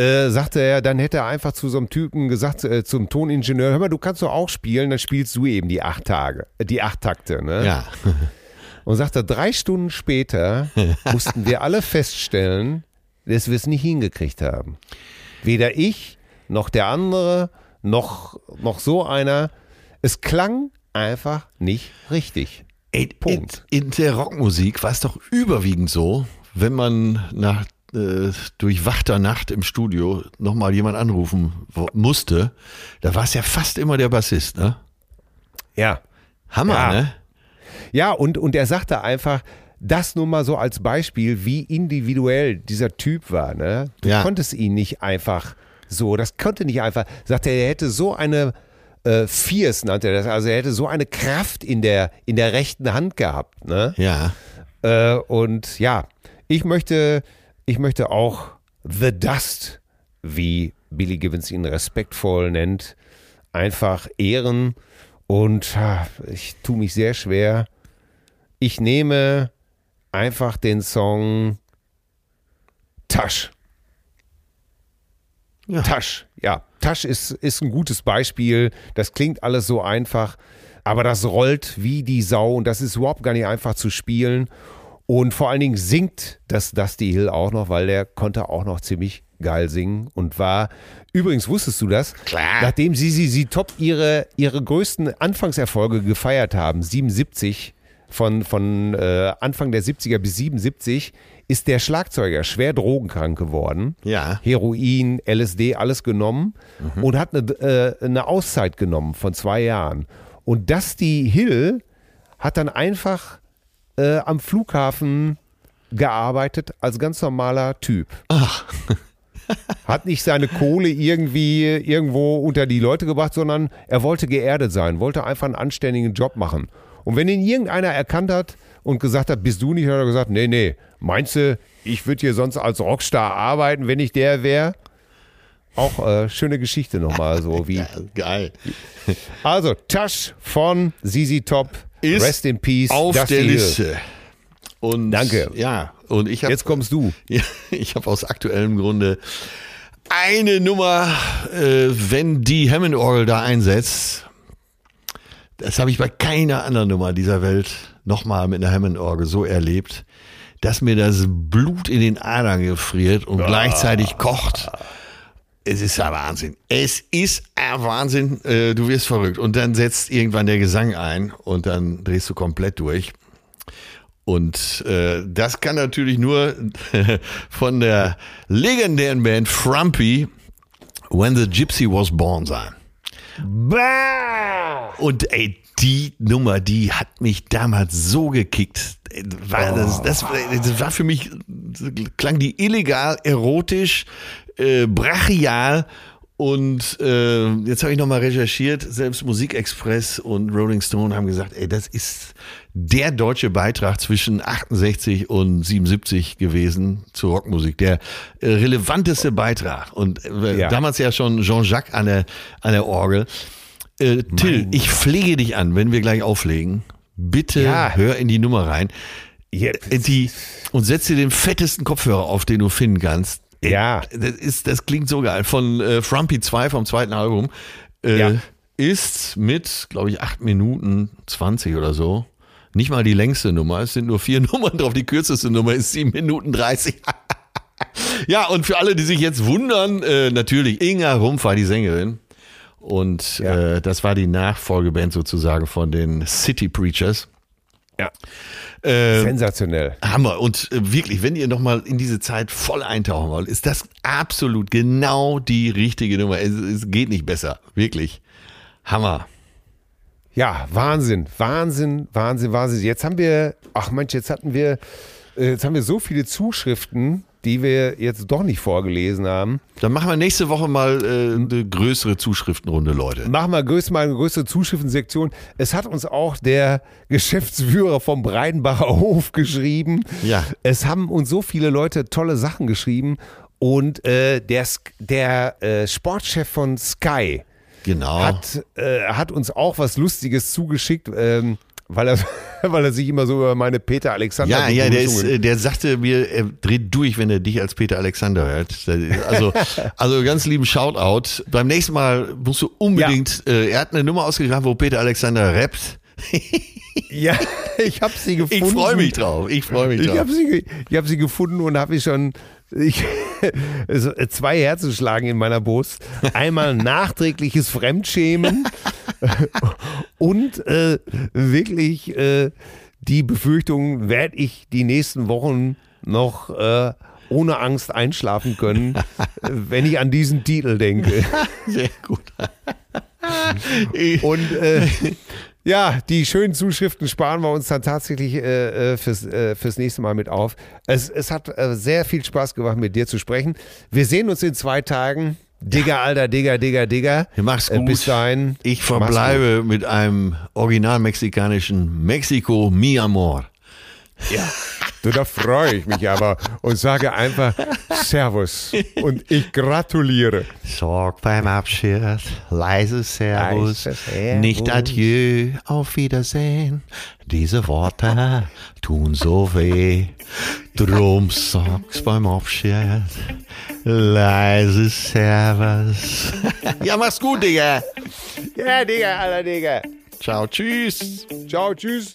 Äh, sagte er, dann hätte er einfach zu so einem Typen gesagt, äh, zum Toningenieur, hör mal, du kannst doch auch spielen, dann spielst du eben die acht Tage, äh, die acht Takte. Ne? Ja. Und sagte, drei Stunden später mussten wir alle feststellen, dass wir es nicht hingekriegt haben. Weder ich, noch der andere, noch, noch so einer. Es klang einfach nicht richtig. In, Punkt. In, in der Rockmusik war es doch überwiegend so, wenn man nach äh, durchwachter Nacht im Studio nochmal jemand anrufen musste, da war es ja fast immer der Bassist, ne? Ja. Hammer, Ja. ne? Ja, und, und er sagte einfach, das nur mal so als Beispiel, wie individuell dieser Typ war. Ne? Du Ja. konntest ihn nicht einfach so, das konnte nicht einfach. Sagte er, er hätte so eine äh, Fierce nannte er das. Also er hätte so eine Kraft in der, in der rechten Hand gehabt. Ne? Ja. Äh, und ja, ich möchte, ich möchte auch The Dust, wie Billy Gibbons ihn respektvoll nennt, einfach ehren. Und ich tue mich sehr schwer. Ich nehme einfach den Song Tasch. Ja. Tasch, ja. Tasch ist, ist ein gutes Beispiel. Das klingt alles so einfach, aber das rollt wie die Sau und das ist überhaupt gar nicht einfach zu spielen. Und vor allen Dingen singt das Dusty Hill auch noch, weil der konnte auch noch ziemlich geil singen und war, übrigens wusstest du das? Klar. Nachdem sie, sie, sie top ihre, ihre größten Anfangserfolge gefeiert haben, 77, von, von äh, Anfang der 70er bis 77, ist der Schlagzeuger schwer drogenkrank geworden. Ja. Heroin, LSD, alles genommen und hat eine, äh, eine Auszeit genommen von zwei Jahren. Und Dusty Hill hat dann einfach äh, am Flughafen gearbeitet als ganz normaler Typ. Hat nicht seine Kohle irgendwie irgendwo unter die Leute gebracht, sondern er wollte geerdet sein, wollte einfach einen anständigen Job machen. Und wenn ihn irgendeiner erkannt hat und gesagt hat, bist du nicht, hat er gesagt, nee, nee, meinst du, ich würde hier sonst als Rockstar arbeiten, wenn ich der wäre? Auch äh, schöne Geschichte nochmal so wie. Ja, geil. Also, Tasch von ZZ Top, Ist Rest in Peace. Auf Dusty der. Liste. Und Danke. Ja, und ich habe Jetzt kommst du. Ja, ich habe aus aktuellem Grunde eine Nummer, äh, wenn die Hammond-Orgel da einsetzt. Das habe ich bei keiner anderen Nummer dieser Welt nochmal mit einer Hammond-Orgel so erlebt, dass mir das Blut in den Adern gefriert und gleichzeitig kocht. Es ist ja Wahnsinn. Es ist ein Wahnsinn. Äh, du wirst verrückt. Und dann setzt irgendwann der Gesang ein und dann drehst du komplett durch. Und äh, das kann natürlich nur von der legendären Band Frumpy When the Gypsy Was Born sein. Und ey, die Nummer, die hat mich damals so gekickt. War das, das, das war für mich, klang die illegal, erotisch, äh, brachial. Und äh, jetzt habe ich nochmal recherchiert, selbst Musikexpress und Rolling Stone haben gesagt, ey, das ist der deutsche Beitrag zwischen 68 und 77 gewesen zur Rockmusik. Der äh, relevanteste Beitrag. Und äh, Ja. damals ja schon Jean-Jacques an der, an der Orgel. Äh, Till, ich pflege dich an, wenn wir gleich auflegen. Bitte Ja. hör in die Nummer rein. Ja, Äh, Die, und setz dir den fettesten Kopfhörer auf, den du finden kannst. Ja. Das, ist, das klingt so geil. Von äh, Frumpy 2 vom zweiten Album. Äh, Ja. Ist mit, glaube ich, 8 Minuten 20 oder so. Nicht mal die längste Nummer. Es sind nur vier Nummern drauf. Die kürzeste Nummer ist 7 Minuten 30. ja, und für alle, die sich jetzt wundern, äh, natürlich, Inga Rumpf war die Sängerin. Und Ja. äh, das war die Nachfolgeband sozusagen von den City Preachers. Ja. Äh, sensationell. Hammer. Und äh, wirklich, wenn ihr nochmal in diese Zeit voll eintauchen wollt, ist das absolut genau die richtige Nummer. Es, es geht nicht besser. Wirklich. Hammer. Ja, Wahnsinn, Wahnsinn, Wahnsinn, Wahnsinn. Jetzt haben wir, ach Mensch, jetzt hatten wir, äh, jetzt haben wir so viele Zuschriften, die wir jetzt doch nicht vorgelesen haben. Dann machen wir nächste Woche mal äh, eine größere Zuschriftenrunde, Leute. Machen wir größt mal eine größere Zuschriftensektion. Es hat uns auch der Geschäftsführer vom Breidenbacher Hof geschrieben. Ja. Es haben uns so viele Leute tolle Sachen geschrieben. Und äh, der, der äh, Sportchef von Sky, Genau. hat, äh, hat uns auch was Lustiges zugeschickt, ähm, weil, er, weil er sich immer so über meine Peter Alexander ja, ja, der, ist, äh, der sagte mir, er dreht durch, wenn er dich als Peter Alexander hört. Also, also ganz lieben Shoutout. Beim nächsten Mal musst du unbedingt, äh, er hat eine Nummer ausgegraben, wo Peter Alexander rappt. ja, ich habe sie gefunden. Ich freue mich drauf. Ich freue mich Ich drauf. habe sie, ich hab sie gefunden und habe ich schon ich, äh, zwei Herzen schlagen in meiner Brust. Einmal nachträgliches Fremdschämen und äh, wirklich äh, die Befürchtung, werde ich die nächsten Wochen noch äh, ohne Angst einschlafen können, wenn ich an diesen Titel denke. Sehr gut. Und äh, ja, die schönen Zuschriften sparen wir uns dann tatsächlich äh, äh, fürs, äh, fürs nächste Mal mit auf. Es, es hat äh, sehr viel Spaß gemacht, mit dir zu sprechen. Wir sehen uns in zwei Tagen Digga, Alter, Digga, Digga, Digga. Mach's gut. bis dahin. Ich verbleibe mit einem original mexikanischen Mexiko Mi Amor. Gut. Du, da freue ich mich aber und sage einfach Servus und ich gratuliere. Sorg beim Abschied, leise Servus, Leise Servus. nicht Adieu, auf Wiedersehen. Diese Worte tun so weh. Drum sag's beim Abschied, leise Servus. ja, mach's gut, Digga. Ja, Digga, Alter, Digga. Ciao, tschüss. Ciao, tschüss.